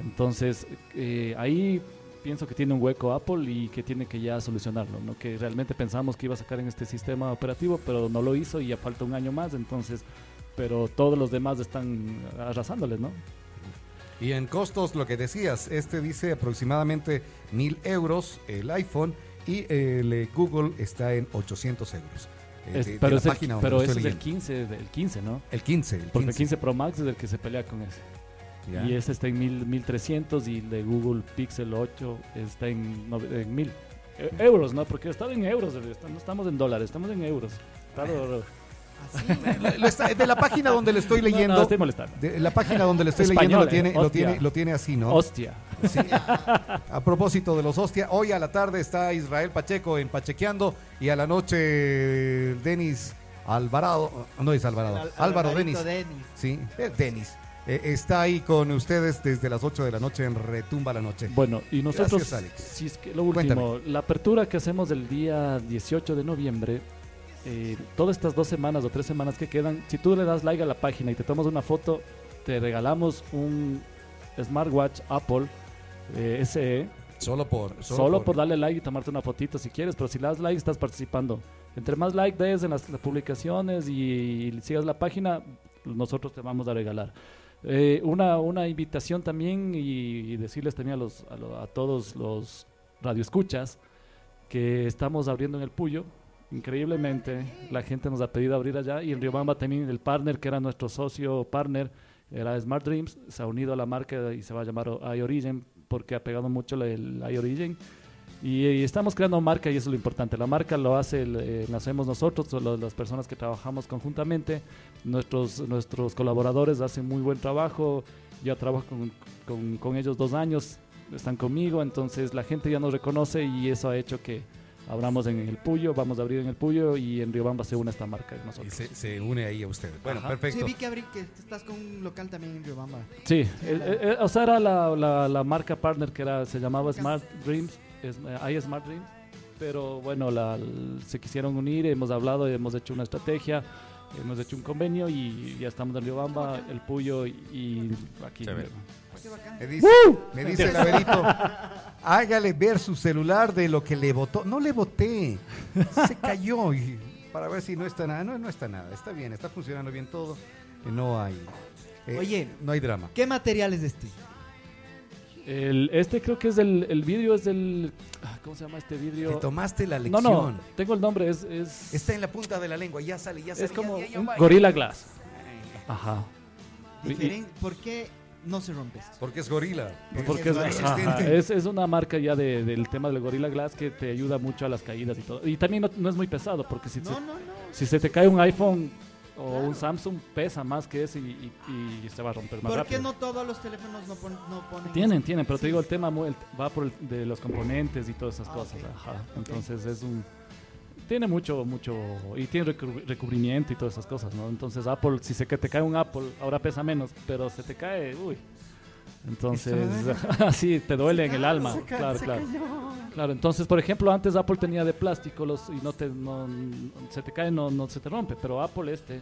Entonces, eh, ahí pienso que tiene un hueco Apple y que tiene que ya solucionarlo, ¿no? Que realmente pensamos que iba a sacar en este sistema operativo, pero no lo hizo y ya falta un año más, entonces, pero todos los demás están arrasándoles, ¿no? Y en costos, lo que decías, este dice aproximadamente mil euros el iPhone y el eh, Google está en 800 euros. Eh, Es- de- de pero la es el- pero ese es el 15, del 15, ¿no? El 15, el 15. Porque el 15 Pro Max es el que se pelea con ese. Ya. Y ese está en mil, 1300 y el de Google Pixel 8 está en, nove- en 1000. Eh, euros, ¿no? Porque estaba en euros, está- no estamos en dólares, estamos en euros. Claro, Así. Lo- lo está- de la página donde le estoy leyendo, No, no, estoy molestando. de la página donde le estoy Español, leyendo lo eh, tiene, lo hostia. tiene, lo tiene así, ¿no? Hostia. Sí. A propósito de los hostia, hoy a la tarde está Israel Pacheco en Pachequeando y a la noche Denis Alvarado, no es Alvarado, Al- Álvaro. Denis. Sí, eh, Denis. Eh, está ahí con ustedes desde las 8 de la noche en Retumba la Noche. Bueno, y nosotros, Gracias, Alex. si es que lo último, la apertura que hacemos el día 18 de noviembre, eh, todas estas dos semanas o tres semanas que quedan, si tú le das like a la página y te tomas una foto, te regalamos un smartwatch Apple eh, SE, Solo por solo, por... darle like y tomarte una fotito si quieres, pero si le das like estás participando. Entre más like des en las, las publicaciones y, y sigas la página, nosotros te vamos a regalar. Eh, una, una invitación también y, y decirles también a, los, a, lo- a todos los radioescuchas que estamos abriendo en el Puyo. Increíblemente, la gente nos ha pedido abrir allá y en Riobamba también el partner, que era nuestro socio partner, era Smart Dreams, se ha unido a la marca y se va a llamar iOrigin porque ha pegado mucho el iOrigin. Y, y estamos creando marca y eso es lo importante. La marca lo hace, el, eh, la hacemos nosotros, las personas que trabajamos conjuntamente. Nuestros, nuestros colaboradores hacen muy buen trabajo. Ya trabajo con, con- con ellos dos años, están conmigo, entonces la gente ya nos reconoce y eso ha hecho que abramos en el Puyo, vamos a abrir en el Puyo y en Riobamba se une esta marca de Y nosotros. se, se une ahí a ustedes. Bueno, Ajá. perfecto. Sí, vi que, abrí, que estás con un local también en Riobamba. Sí, eh, eh, eh, o sea, era la, la- la marca partner que era, se llamaba Smart Dreams, es, eh, hay Smart Dreams, pero bueno, la- se quisieron unir, hemos hablado, hemos hecho una estrategia, hemos hecho un convenio y ya estamos en Riobamba, el Puyo y, aquí. Qué bacán. Me dice, me dice el Averito, hágale ver su celular de lo que le votó. No le voté, se cayó. Y para ver si no está nada. No, no está nada. Está bien, está funcionando bien todo. No hay. eh, Oye. no hay drama. ¿Qué material es este? El, este creo que es el, el vidrio, es del... ah, ¿Cómo se llama este vidrio? Te tomaste la No, lección. no, tengo el nombre, es... es Está en la punta de la lengua, ya sale, ya sale. es como ya- ya- ya un va. Gorilla Glass. Ajá. Diferen- ¿Por qué no se rompe? Porque es gorila. Porque es, es ajá, es, es una marca ya de- del tema del Gorilla Glass que te ayuda mucho a las caídas y todo. Y también no, no es muy pesado, porque si, No, se, no, no. si se te cae un iPhone o un Samsung, pesa más que ese y, y- y se va a romper más ¿Por rápido. qué no todos los teléfonos no, pon- no ponen Tienen, tienen, pero te digo, el tema va por el, de los componentes y todas esas Ah, cosas. Ajá. Entonces es un... Tiene mucho, mucho... Y tiene recubri- recubrimiento y todas esas cosas, ¿no? Entonces Apple, si se que te cae un Apple, ahora pesa menos, pero se te cae, uy. Entonces, así te duele en el alma. claro, claro. Claro, entonces, por ejemplo, antes Apple tenía de plástico los, y no te, no, se te cae, no, no se te rompe, pero Apple este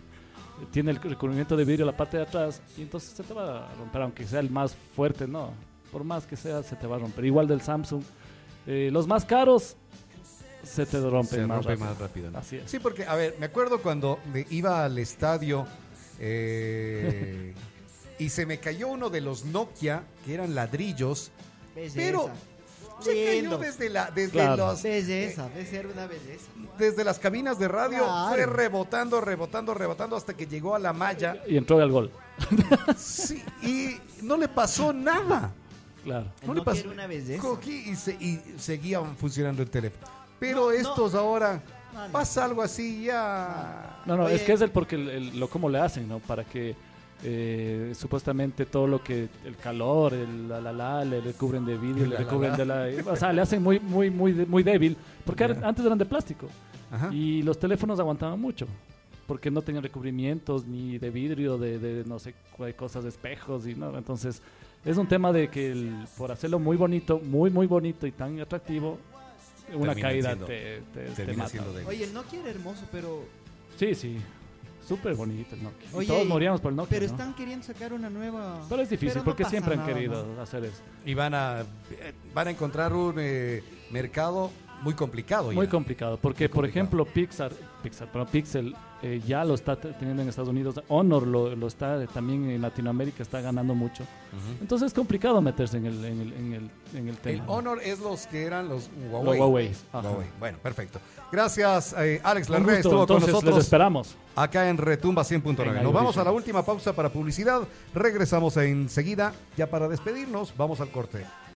tiene el recubrimiento de vidrio en la parte de atrás y entonces se te va a romper, aunque sea el más fuerte, no. Por más que sea, se te va a romper. Igual del Samsung. Eh, los más caros se te rompen Se más, rompe rápido. más rápido. ¿no? Así es. Sí, porque, a ver, me acuerdo cuando me iba al estadio eh, y se me cayó uno de los Nokia, que eran ladrillos, Belleza. pero se cayó desde, la, desde, Claro. los, Belleza, debe ser una belleza. desde las cabinas de radio, Claro. fue rebotando, rebotando, rebotando hasta que llegó a la malla. Y entró al gol. Sí, y no le pasó nada. Claro. No le pasó. una belleza. Cogí y, se- y seguía funcionando el teléfono. Pero No, no. estos ahora, No, pasa algo así ya... No, no, Oye. es que es el porque el, el- lo cómo le hacen, ¿no? Para que eh, supuestamente todo lo que el calor, el la la la, le, le cubren de vidrio, le recubren de la, o sea, le hacen muy muy muy muy débil, porque antes eran de plástico Ajá. y los teléfonos aguantaban mucho. Porque no tenían recubrimientos ni de vidrio, de, de no sé cosas, de espejos y no. Entonces, es un tema de que el- por hacerlo muy bonito, muy, muy bonito y tan atractivo, una Termina caída siendo- te, te- te termina mata. siendo débil. Oye, el Nokia era hermoso, pero, Sí, sí. Súper bonito el Nokia. Y Oye, todos y- moríamos por el Nokia. pero ¿no? están queriendo sacar una nueva. Pero es difícil Pero no porque pasa siempre han nada, querido ¿no? hacer eso. Y van a, eh, van a encontrar un eh, mercado muy complicado. Muy ya. complicado, porque Muy por complicado. ejemplo Pixar, Pixar, pero Pixel eh, ya lo está te- teniendo en Estados Unidos, Honor lo, lo está también en Latinoamérica está ganando mucho. Entonces es complicado meterse en el en el en el, en el El tema. Honor es los que eran los Huawei. Los Huawei. Bueno, perfecto. Gracias, eh, Alex Larrea estuvo con entonces les nosotros esperamos. acá en Retumba 100.9. Venga, Nos vamos a la última pausa para publicidad. Regresamos enseguida. Ya para despedirnos, vamos al corte.